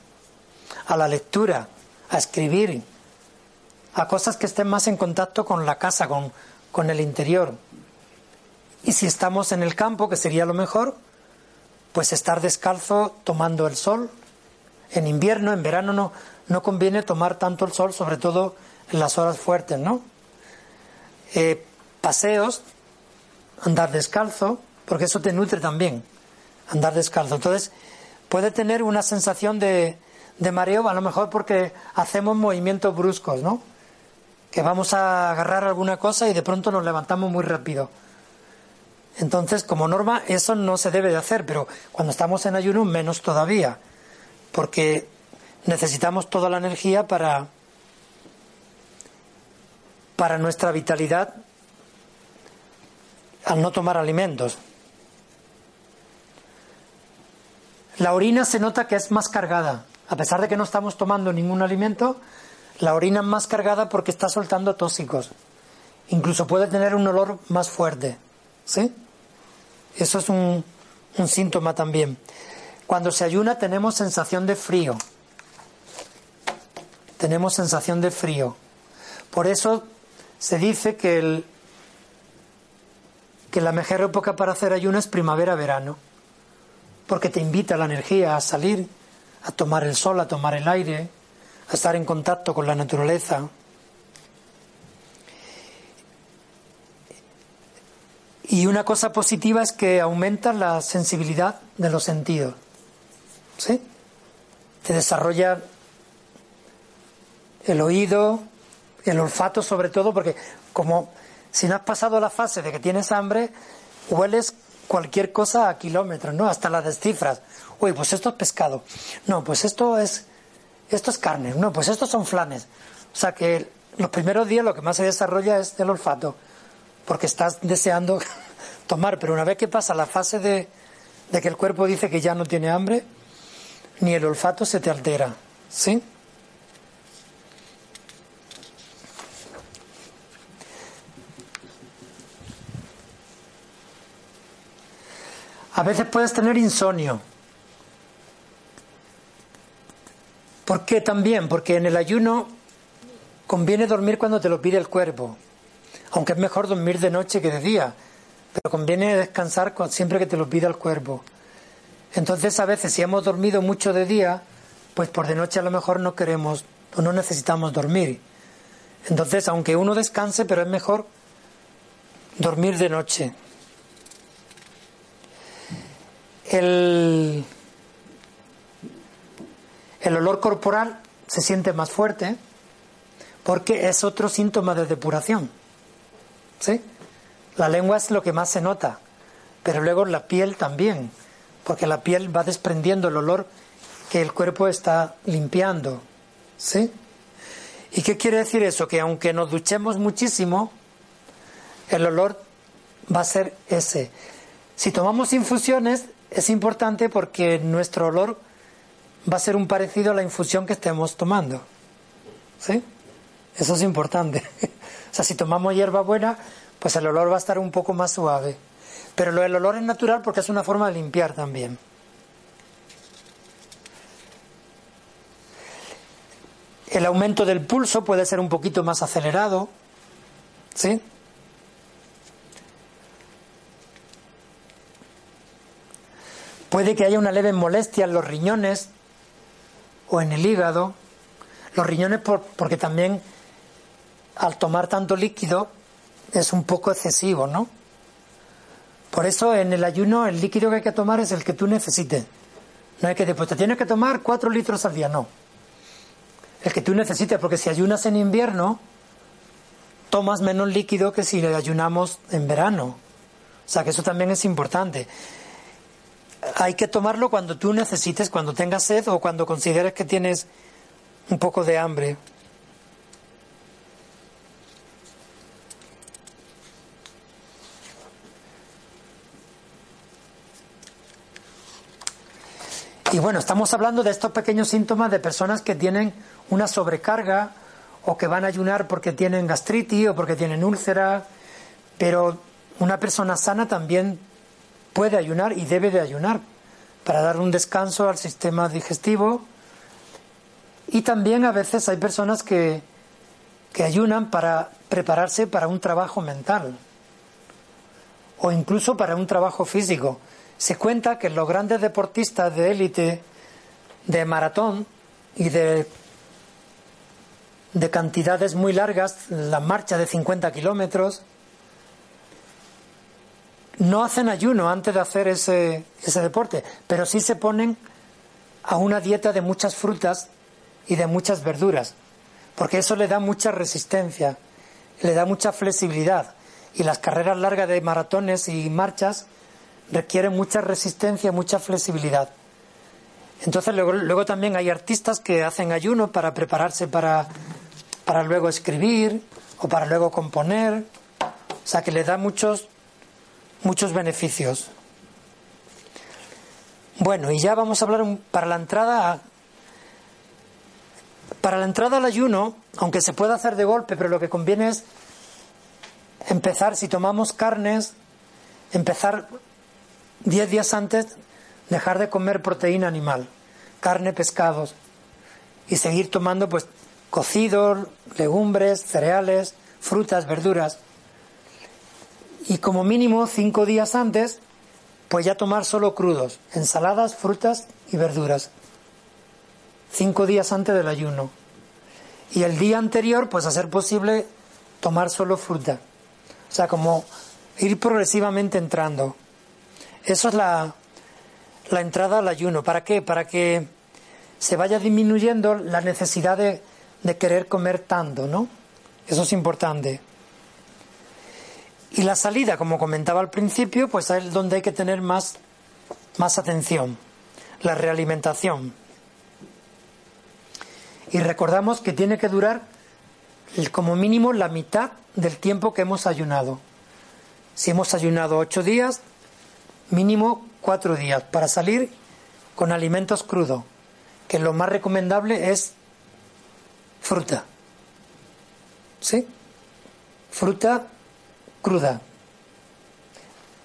a la lectura, a escribir, a cosas que estén más en contacto con la casa, con, con el interior. Y si estamos en el campo, que sería lo mejor, pues estar descalzo tomando el sol. En invierno, en verano no, no conviene tomar tanto el sol, sobre todo en las horas fuertes, ¿no? Eh, paseos, andar descalzo, porque eso te nutre también, andar descalzo. Entonces, puede tener una sensación de, de mareo, a lo mejor porque hacemos movimientos bruscos, ¿no? Que vamos a agarrar alguna cosa y de pronto nos levantamos muy rápido. Entonces, como norma, eso no se debe de hacer, pero cuando estamos en ayuno, menos todavía, porque necesitamos toda la energía para, para nuestra vitalidad al no tomar alimentos. La orina se nota que es más cargada. A pesar de que no estamos tomando ningún alimento, la orina es más cargada porque está soltando tóxicos. Incluso puede tener un olor más fuerte. ¿Sí? Eso es un, un síntoma también. Cuando se ayuna tenemos sensación de frío. Tenemos sensación de frío. Por eso se dice que, el, que la mejor época para hacer ayuno es primavera-verano. Porque te invita la energía a salir, a tomar el sol, a tomar el aire, a estar en contacto con la naturaleza. Y una cosa positiva es que aumenta la sensibilidad de los sentidos. ¿Sí? Te desarrolla el oído, el olfato sobre todo, porque como si no has pasado la fase de que tienes hambre, hueles cualquier cosa a kilómetros, ¿no? Hasta las descifras. Uy, pues esto es pescado. No, pues esto es esto es carne. No, pues estos son flanes. O sea que los primeros días lo que más se desarrolla es el olfato porque estás deseando tomar, pero una vez que pasa la fase de, de que el cuerpo dice que ya no tiene hambre, ni el olfato se te altera, ¿sí? A veces puedes tener insomnio. ¿Por qué también? Porque en el ayuno conviene dormir cuando te lo pide el cuerpo aunque es mejor dormir de noche que de día, pero conviene descansar siempre que te lo pida el cuerpo. Entonces a veces si hemos dormido mucho de día, pues por de noche a lo mejor no queremos o no necesitamos dormir. Entonces, aunque uno descanse, pero es mejor dormir de noche. El, el olor corporal se siente más fuerte porque es otro síntoma de depuración. ¿Sí? La lengua es lo que más se nota, pero luego la piel también, porque la piel va desprendiendo el olor que el cuerpo está limpiando. ¿Sí? ¿Y qué quiere decir eso? Que aunque nos duchemos muchísimo, el olor va a ser ese. Si tomamos infusiones, es importante porque nuestro olor va a ser un parecido a la infusión que estemos tomando. ¿Sí? Eso es importante. O sea, si tomamos hierba buena, pues el olor va a estar un poco más suave. Pero el olor es natural porque es una forma de limpiar también. El aumento del pulso puede ser un poquito más acelerado. ¿Sí? Puede que haya una leve molestia en los riñones o en el hígado. Los riñones porque también al tomar tanto líquido es un poco excesivo, ¿no? Por eso en el ayuno el líquido que hay que tomar es el que tú necesites. No hay que decir, pues te tienes que tomar cuatro litros al día, no. El que tú necesites, porque si ayunas en invierno, tomas menos líquido que si ayunamos en verano. O sea que eso también es importante. Hay que tomarlo cuando tú necesites, cuando tengas sed o cuando consideres que tienes un poco de hambre. Y bueno, estamos hablando de estos pequeños síntomas de personas que tienen una sobrecarga o que van a ayunar porque tienen gastritis o porque tienen úlcera, pero una persona sana también puede ayunar y debe de ayunar para dar un descanso al sistema digestivo Y también a veces hay personas que, que ayunan para prepararse para un trabajo mental o incluso para un trabajo físico. Se cuenta que los grandes deportistas de élite de maratón y de, de cantidades muy largas, la marcha de 50 kilómetros, no hacen ayuno antes de hacer ese, ese deporte, pero sí se ponen a una dieta de muchas frutas y de muchas verduras, porque eso le da mucha resistencia, le da mucha flexibilidad. Y las carreras largas de maratones y marchas requieren mucha resistencia, mucha flexibilidad. Entonces luego, luego también hay artistas que hacen ayuno para prepararse para, para luego escribir o para luego componer. O sea que le da muchos, muchos beneficios. Bueno, y ya vamos a hablar para la entrada. Para la entrada al ayuno, aunque se pueda hacer de golpe, pero lo que conviene es empezar, si tomamos carnes, empezar 10 días antes, dejar de comer proteína animal, carne, pescados, y seguir tomando pues cocidos, legumbres, cereales, frutas, verduras. Y como mínimo cinco días antes, pues ya tomar solo crudos, ensaladas, frutas y verduras. Cinco días antes del ayuno. Y el día anterior, pues a ser posible, tomar solo fruta. O sea, como ir progresivamente entrando. Eso es la, la entrada al ayuno. ¿Para qué? Para que se vaya disminuyendo la necesidad de, de querer comer tanto, ¿no? Eso es importante. Y la salida, como comentaba al principio, pues es donde hay que tener más, más atención, la realimentación. Y recordamos que tiene que durar como mínimo la mitad del tiempo que hemos ayunado. Si hemos ayunado ocho días, mínimo cuatro días para salir con alimentos crudos, que lo más recomendable es fruta. ¿Sí? Fruta cruda.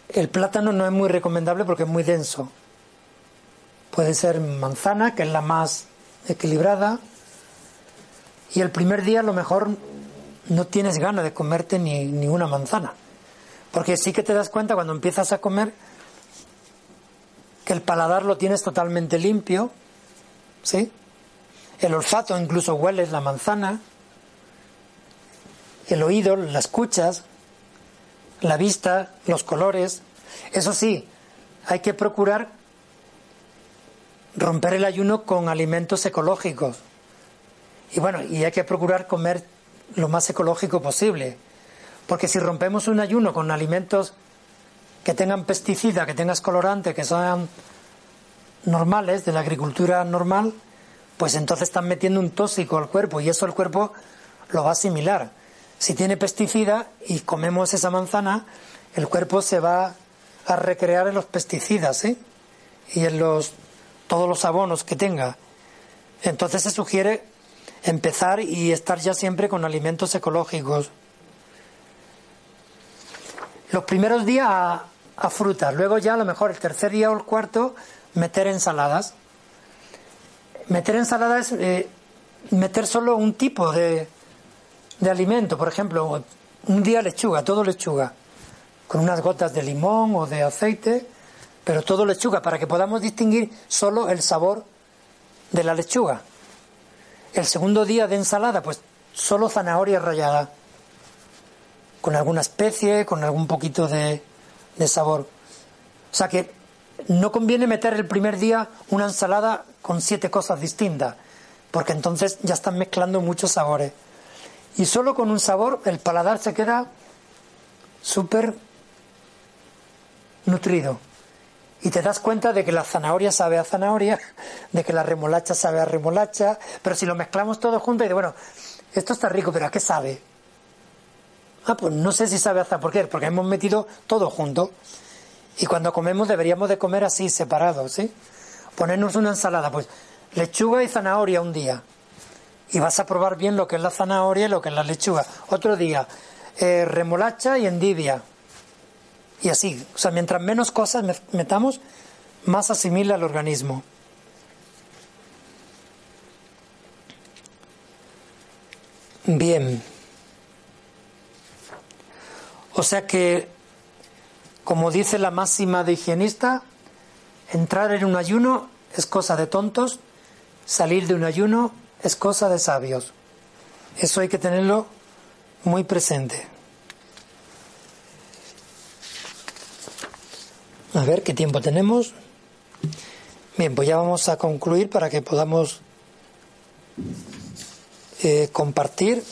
El plátano no es muy recomendable porque es muy denso. Puede ser manzana, que es la más equilibrada. Y el primer día a lo mejor no tienes ganas de comerte ni, ni una manzana. Porque sí que te das cuenta cuando empiezas a comer que el paladar lo tienes totalmente limpio, ¿sí? El olfato incluso hueles la manzana, el oído, las escuchas, la vista, los colores. Eso sí, hay que procurar romper el ayuno con alimentos ecológicos. Y bueno, y hay que procurar comer lo más ecológico posible. Porque si rompemos un ayuno con alimentos que tengan pesticida, que tengas colorante, que sean normales, de la agricultura normal, pues entonces están metiendo un tóxico al cuerpo y eso el cuerpo lo va a asimilar. Si tiene pesticida y comemos esa manzana, el cuerpo se va a recrear en los pesticidas ¿eh? y en los, todos los abonos que tenga. Entonces se sugiere empezar y estar ya siempre con alimentos ecológicos. Los primeros días a, a frutas, luego ya a lo mejor el tercer día o el cuarto meter ensaladas. Meter ensaladas es eh, meter solo un tipo de, de alimento, por ejemplo, un día lechuga, todo lechuga, con unas gotas de limón o de aceite, pero todo lechuga, para que podamos distinguir solo el sabor de la lechuga. El segundo día de ensalada, pues solo zanahoria rallada, con alguna especie, con algún poquito de, de sabor. O sea que no conviene meter el primer día una ensalada con siete cosas distintas, porque entonces ya están mezclando muchos sabores. Y solo con un sabor el paladar se queda súper nutrido. Y te das cuenta de que la zanahoria sabe a zanahoria, de que la remolacha sabe a remolacha, pero si lo mezclamos todo junto y de bueno, esto está rico, pero ¿a qué sabe? Ah, pues no sé si sabe a ¿Por qué? Porque hemos metido todo junto. Y cuando comemos deberíamos de comer así, separados, ¿sí? Ponernos una ensalada, pues lechuga y zanahoria un día. Y vas a probar bien lo que es la zanahoria y lo que es la lechuga. Otro día, eh, remolacha y endivia. Y así, o sea, mientras menos cosas metamos, más asimila el organismo. Bien. O sea que, como dice la máxima de higienista, entrar en un ayuno es cosa de tontos, salir de un ayuno es cosa de sabios. Eso hay que tenerlo muy presente. A ver qué tiempo tenemos. Bien, pues ya vamos a concluir para que podamos eh, compartir.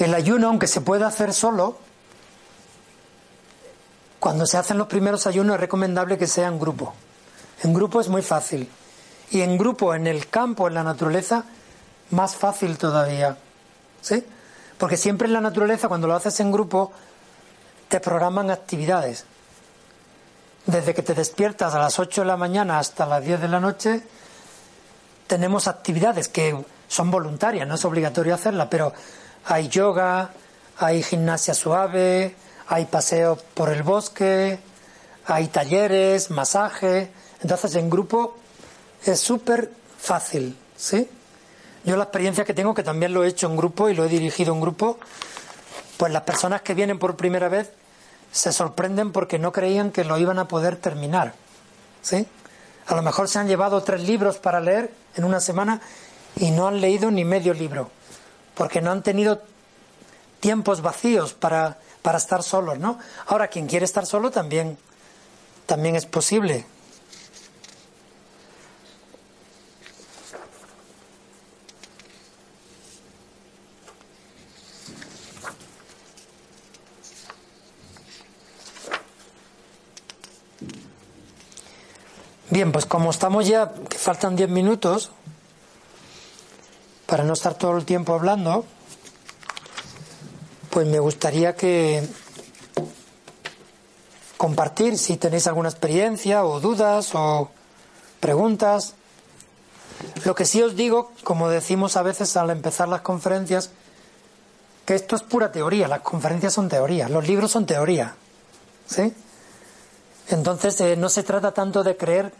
El ayuno, aunque se pueda hacer solo, cuando se hacen los primeros ayunos es recomendable que sea en grupo. En grupo es muy fácil. Y en grupo, en el campo, en la naturaleza, más fácil todavía. ¿Sí? Porque siempre en la naturaleza, cuando lo haces en grupo, te programan actividades. Desde que te despiertas a las 8 de la mañana hasta las 10 de la noche, tenemos actividades que son voluntarias, no es obligatorio hacerlas, pero hay yoga, hay gimnasia suave, hay paseo por el bosque, hay talleres, masaje. Entonces en grupo es súper fácil, ¿sí? Yo la experiencia que tengo, que también lo he hecho en grupo y lo he dirigido en grupo, pues las personas que vienen por primera vez se sorprenden porque no creían que lo iban a poder terminar, ¿sí? A lo mejor se han llevado tres libros para leer en una semana y no han leído ni medio libro porque no han tenido tiempos vacíos para, para estar solos, ¿no? Ahora, quien quiere estar solo también, también es posible. Bien, pues como estamos ya, que faltan diez minutos, para no estar todo el tiempo hablando, pues me gustaría que compartir si tenéis alguna experiencia o dudas o preguntas. Lo que sí os digo, como decimos a veces al empezar las conferencias, que esto es pura teoría, las conferencias son teoría, los libros son teoría. ¿Sí? Entonces eh, no se trata tanto de creer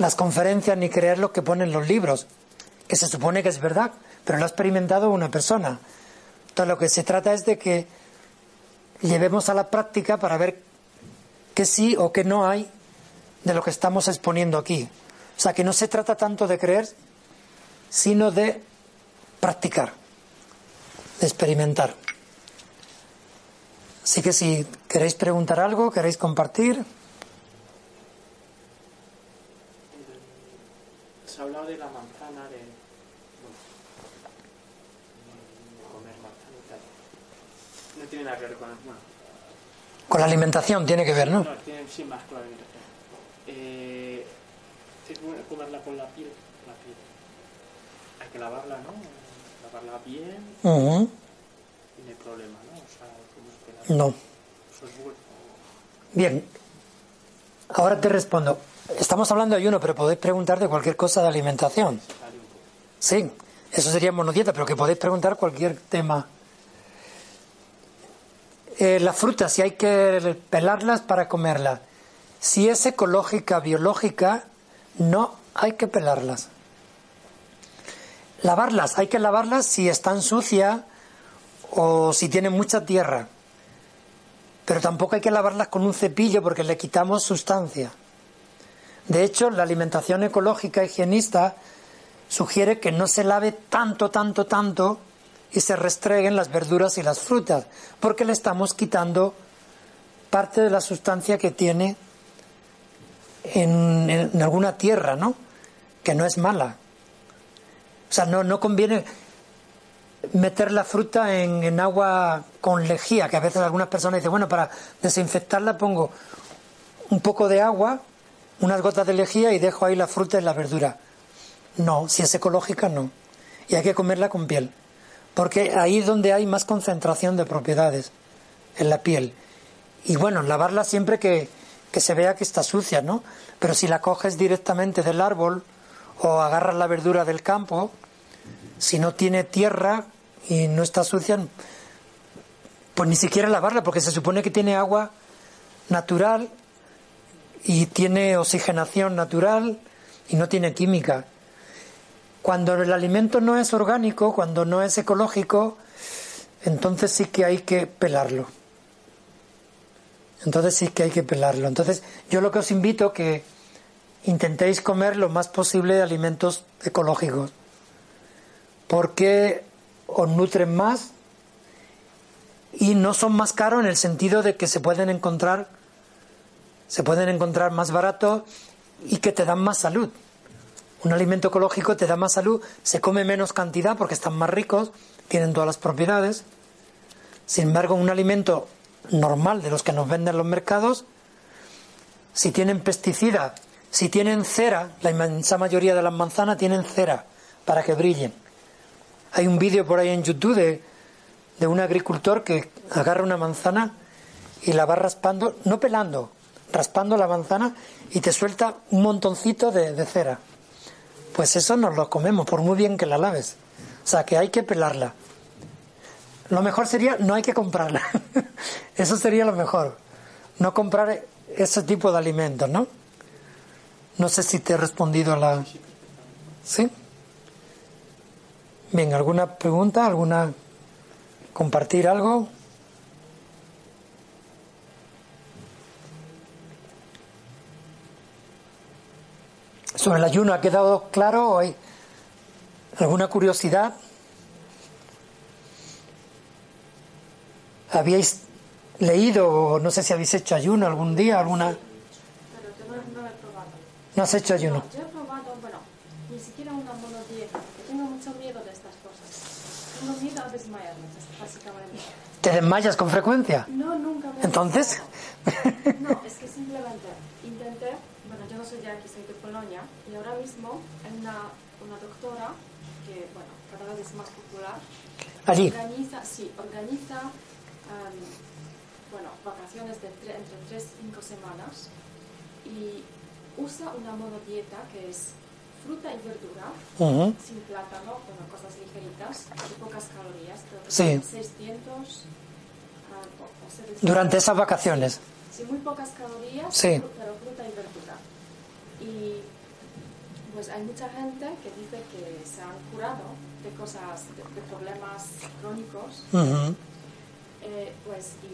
las conferencias ni creer lo que ponen los libros, que se supone que es verdad, pero lo ha experimentado una persona. Entonces lo que se trata es de que llevemos a la práctica para ver qué sí o qué no hay de lo que estamos exponiendo aquí. O sea, que no se trata tanto de creer, sino de practicar, de experimentar. Así que si queréis preguntar algo, queréis compartir. Ha hablado de la manzana, de, comer manzana y tal. No tiene nada que ver con... Bueno, con la alimentación tiene que ver, ¿no? No, tiene sí más con la alimentación. Eh, comerla con la piel, la piel. Hay que lavarla, ¿no? Lavarla bien uh y no hay problema, ¿no? O sea, como que la... No. Eso es bueno. Bien. Ahora te respondo. Estamos hablando de ayuno, pero podéis preguntar de cualquier cosa de alimentación. Sí, eso sería monodieta, pero que podéis preguntar cualquier tema. Eh, las frutas, si hay que pelarlas para comerlas. Si es ecológica, biológica, no hay que pelarlas. Lavarlas, hay que lavarlas si están sucias o si tienen mucha tierra. Pero tampoco hay que lavarlas con un cepillo porque le quitamos sustancia. De hecho, la alimentación ecológica higienista sugiere que no se lave tanto, tanto, tanto y se restreguen las verduras y las frutas, porque le estamos quitando parte de la sustancia que tiene en, alguna tierra, ¿no? Que no es mala. O sea, no, no conviene meter la fruta en, agua con lejía, que a veces algunas personas dicen, bueno, para desinfectarla pongo un poco de agua unas gotas de lejía y dejo ahí la fruta y la verdura. No, si es ecológica no. Y hay que comerla con piel. Porque ahí es donde hay más concentración de propiedades, en la piel. Y bueno, lavarla siempre que, que se vea que está sucia, ¿no? Pero si la coges directamente del árbol o agarras la verdura del campo, si no tiene tierra y no está sucia, pues ni siquiera lavarla, porque se supone que tiene agua natural y tiene oxigenación natural y no tiene química. Cuando el alimento no es orgánico, cuando no es ecológico, entonces sí que hay que pelarlo. Entonces sí que hay que pelarlo. Entonces yo lo que os invito que intentéis comer lo más posible de alimentos ecológicos, porque os nutren más y no son más caros en el sentido de que se pueden encontrar se pueden encontrar más baratos y que te dan más salud. Un alimento ecológico te da más salud, se come menos cantidad porque están más ricos, tienen todas las propiedades. Sin embargo, un alimento normal de los que nos venden los mercados, si tienen pesticidas, si tienen cera, la inmensa mayoría de las manzanas tienen cera para que brillen. Hay un vídeo por ahí en YouTube de, de un agricultor que agarra una manzana y la va raspando, no pelando, raspando la manzana y te suelta un montoncito de, de cera. Pues eso nos lo comemos, por muy bien que la laves. O sea que hay que pelarla. Lo mejor sería no hay que comprarla. Eso sería lo mejor. No comprar ese tipo de alimentos, ¿no? No sé si te he respondido a la... ¿Sí? Bien, ¿alguna pregunta? ¿Alguna... compartir algo? Sobre el ayuno, ¿ha quedado claro? ¿Hay alguna curiosidad? ¿Habíais leído o no sé si habéis hecho ayuno algún día, alguna... Pero yo no, no he probado. ¿No has hecho ayuno? Yo he probado, bueno, ni siquiera una monodieta, tengo mucho miedo de estas cosas. Tengo miedo. ¿Te desmayas con frecuencia? No, nunca me Entonces, No, es que simplemente intenté, bueno, yo no soy de aquí, soy de Polonia, y ahora mismo hay una, una doctora que, bueno, cada vez es más popular. allí. Organiza, sí, organiza, am, bueno, vacaciones de tre- entre 3 y 5 semanas y usa una monodieta que es fruta y verdura, sin plátano, bueno, cosas ligeritas, y pocas calorías, creo que Sí. son 600 ah, o- o 700. Durante esas vacaciones. Sí, muy pocas calorías, Sí. pero fruta y verdura. Y pues hay mucha gente que dice que se han curado de cosas, de, de problemas crónicos. Eh, pues y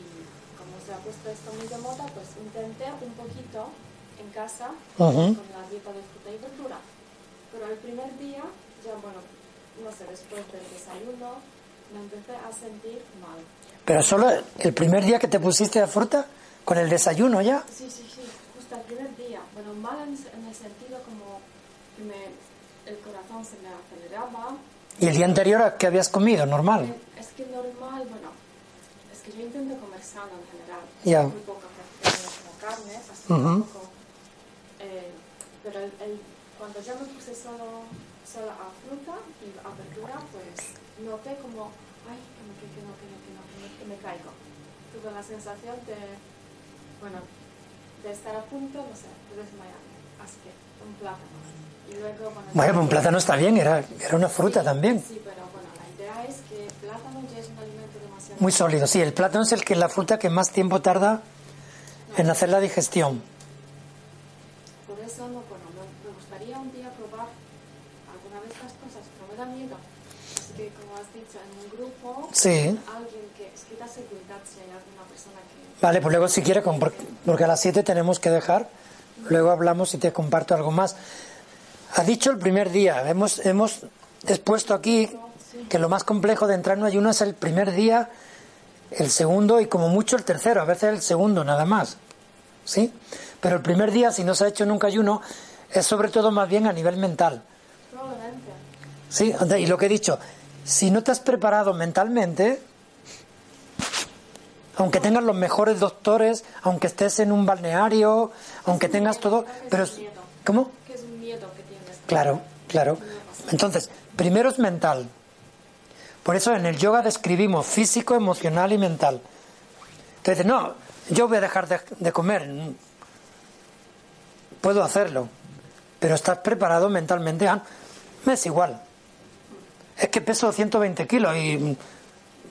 como se ha puesto esto muy de moda, pues intenté un poquito en casa con la dieta de fruta y verdura. Pero el primer día, ya bueno, no sé, después del desayuno, me empecé a sentir mal. Pero solo el primer día que te pusiste la fruta, con el desayuno ya. Sí, sí, sí, justo el primer día. Bueno, mal en, en el sentido como que me, el corazón se me aceleraba. Y el día anterior, ¿a ¿qué habías comido? Normal. Eh, Es que normal, bueno, es que yo intento comer sano en general. Ya. Muy poca carne, así Ujú. un poco. eh, pero el, el- cuando ya me puse solo, solo a fruta y a verdura, pues noté como, ay, que no, que, que no, que no, que no, que me, que me caigo. Tuve la sensación de, bueno, de estar a punto, no sé, de desmayarme. Así que un plátano. Y luego, bueno, Bueno, pues un plátano está bien, era, era una fruta Sí, también. Sí, pero bueno, la idea es que el plátano ya es un alimento demasiado... Muy sólido, sí. El plátano es el que la fruta que más tiempo tarda en hacer la digestión. Por eso, no, bueno, me, me gustaría un día probar alguna de estas cosas, pero me da miedo. Que, como has dicho, en un grupo, Sí. alguien que... Es da seguridad si hay alguna persona que... Vale, pues luego si quieres, porque a las 7 tenemos que dejar, luego hablamos y te comparto algo más. Ha dicho el primer día, hemos, hemos expuesto aquí que lo más complejo de entrar en un ayuno es el primer día, el segundo y como mucho el tercero, a veces el segundo nada más. ¿Sí? Pero el primer día, si no se ha hecho nunca ayuno, es sobre todo más bien a nivel mental. Sí, y lo que he dicho, si no te has preparado mentalmente, aunque tengas los mejores doctores, aunque estés en un balneario, aunque tengas todo, pero es- ¿cómo? Que es un miedo que tienes. Claro, claro. Entonces, primero es mental. Por eso en el yoga describimos físico, emocional y mental. Entonces, no, yo voy a dejar de, de comer. Puedo hacerlo, pero estás preparado mentalmente. Ah, me es igual. Es que peso 120 kilos. Y,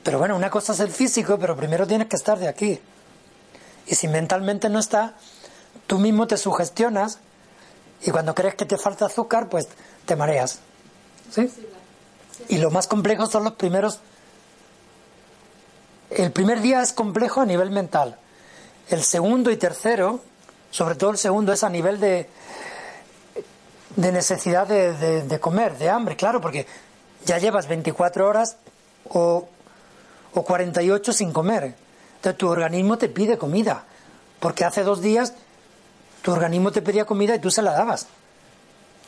pero bueno, una cosa es el físico, pero primero tienes que estar de aquí. Y si mentalmente no está, tú mismo te sugestionas y cuando crees que te falta azúcar, pues te mareas. ¿Sí? Y lo más complejo son los primeros... El primer día es complejo a nivel mental. El segundo y tercero, sobre todo el segundo, es a nivel de, de necesidad de, de, comer, de hambre, claro, porque ya llevas 24 horas o, o 48 sin comer. Entonces tu organismo te pide comida, porque hace dos días tu organismo te pedía comida y tú se la dabas.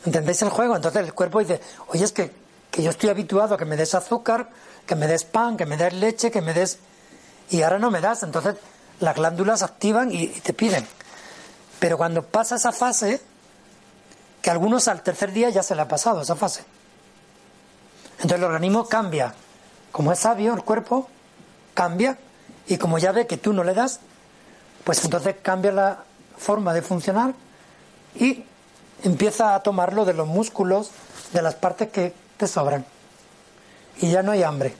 ¿Entendéis el juego? Entonces el cuerpo dice, oye, es que, que yo estoy habituado a que me des azúcar, que me des pan, que me des leche, que me des... Y ahora no me das. Entonces las glándulas activan y, y te piden. Pero cuando pasa esa fase, que algunos al tercer día ya se le ha pasado esa fase. Entonces el organismo cambia. Como es sabio, el cuerpo cambia y como ya ve que tú no le das, pues entonces cambia la forma de funcionar y empieza a tomarlo de los músculos, de las partes que te sobran. Y ya no hay hambre.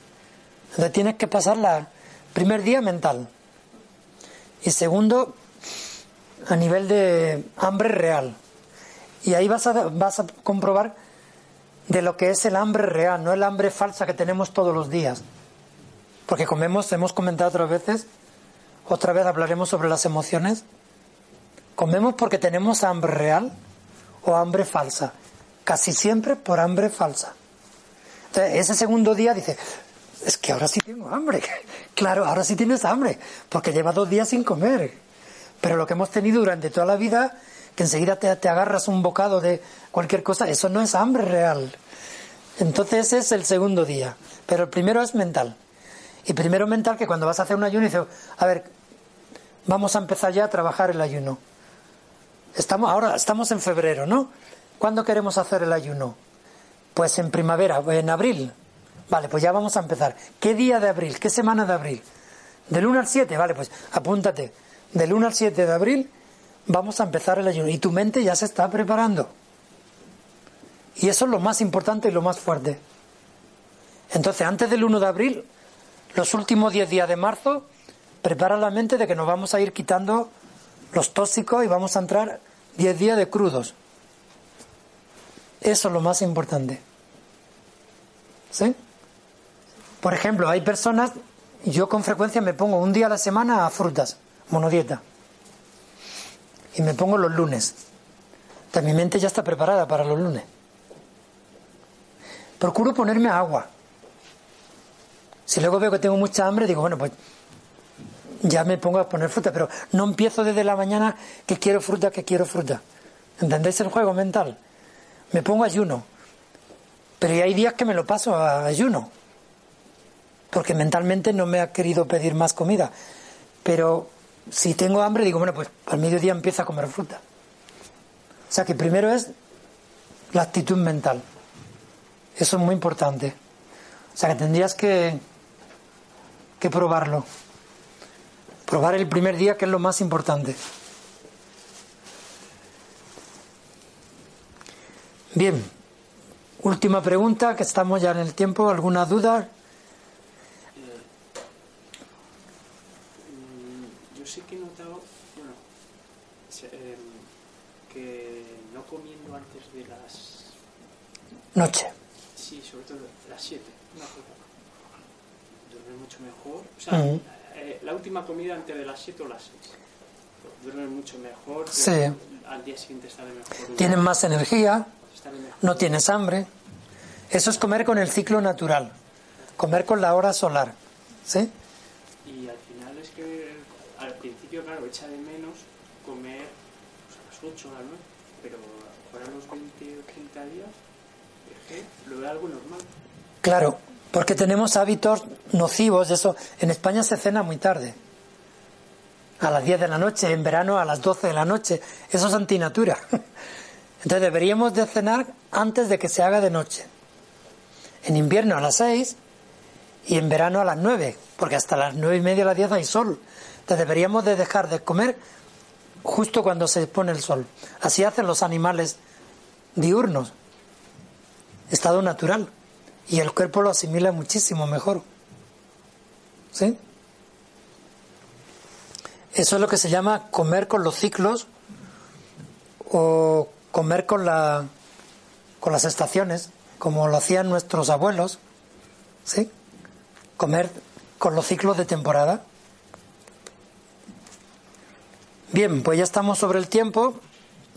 Entonces tienes que pasar la primer día mental. Y segundo, a nivel de hambre real. Y ahí vas a, vas a comprobar de lo que es el hambre real, no el hambre falsa que tenemos todos los días. Porque comemos, hemos comentado otras veces, otra vez hablaremos sobre las emociones. Comemos porque tenemos hambre real o hambre falsa. Casi siempre por hambre falsa. Entonces, ese segundo día dice, es que ahora sí tengo hambre. Claro, ahora sí tienes hambre, porque lleva dos días sin comer. Pero lo que hemos tenido durante toda la vida que enseguida te, te agarras un bocado de cualquier cosa, eso no es hambre real. Entonces ese es el segundo día. Pero el primero es mental. Y primero mental que cuando vas a hacer un ayuno dices, a ver, vamos a empezar ya a trabajar el ayuno. Estamos ahora, estamos en febrero, ¿no? ¿Cuándo queremos hacer el ayuno? Pues en primavera, en abril. Vale, pues ya vamos a empezar. ¿Qué día de abril? ¿Qué semana de abril? Del 1 al 7, vale, pues apúntate. Del 1 al 7 de abril vamos a empezar el ayuno y tu mente ya se está preparando. Y eso es lo más importante y lo más fuerte. Entonces, antes del 1 de abril, los últimos 10 días de marzo, prepara la mente de que nos vamos a ir quitando los tóxicos y vamos a entrar 10 días de crudos. Eso es lo más importante. ¿Sí? Por ejemplo, hay personas, yo con frecuencia me pongo un día a la semana a frutas, monodieta y me pongo los lunes. Entonces, mi mente ya está preparada para los lunes. Procuro ponerme agua. Si luego veo que tengo mucha hambre, digo, bueno, pues ya me pongo a poner fruta, pero no empiezo desde la mañana que quiero fruta, que quiero fruta. ¿Entendéis el juego mental? Me pongo ayuno. Pero hay días que me lo paso a ayuno. Porque mentalmente no me ha querido pedir más comida. Pero si tengo hambre, digo, bueno, pues al mediodía empiezo a comer fruta. O sea que primero es la actitud mental. Eso es muy importante. O sea que tendrías que, que probarlo. Probar el primer día, que es lo más importante. Bien, última pregunta, que estamos ya en el tiempo. ¿Alguna duda? Noche. Sí, sobre todo las 7. Duerme mucho mejor. O sea, eh, la última comida antes de las 7 o las 6. Duerme mucho mejor. Sí. Al día siguiente está de mejor. Tienes más energía. No tienes hambre. Eso es comer con el ciclo natural. Comer con la hora solar. ¿Sí? Y al final es que al principio, claro, echa de menos comer pues, a las 8 o a las 9. Pero para los 20 o 30 días lo algo normal. Claro, porque tenemos hábitos nocivos, eso. En España se cena muy tarde. A las 10 de la noche, en verano a las 12 de la noche. Eso es antinatura. Entonces deberíamos de cenar antes de que se haga de noche. En invierno a las 6 y en verano a las 9, porque hasta las 9 y media a las 10 hay sol. Deberíamos de dejar de comer justo cuando se pone el sol. Así hacen los animales diurnos estado natural. y el cuerpo lo asimila muchísimo mejor. ¿Sí? Eso es lo que se llama comer con los ciclos o comer con, la, con las estaciones, como lo hacían nuestros abuelos. ¿Sí? Comer con los ciclos de temporada. Bien, pues ya estamos sobre el tiempo.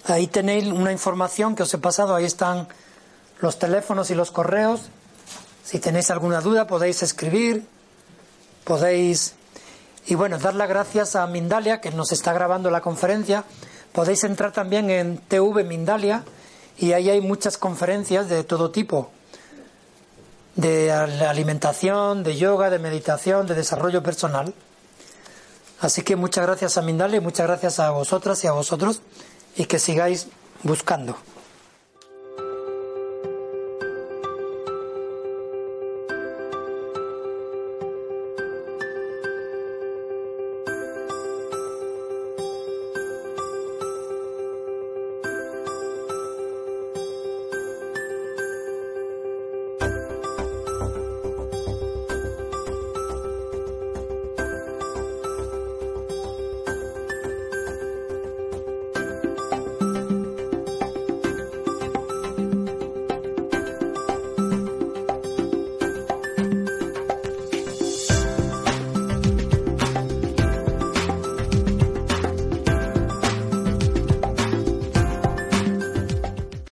Ahí tenéis una información que os he pasado. Ahí están los teléfonos y los correos. Si tenéis alguna duda podéis escribir, podéis... Y bueno, dar las gracias a Mindalia que nos está grabando la conferencia. Podéis entrar también en TV Mindalia y ahí hay muchas conferencias de todo tipo. De alimentación, de yoga, de meditación, de desarrollo personal. Así que muchas gracias a Mindalia y muchas gracias a vosotras y a vosotros y que sigáis buscando.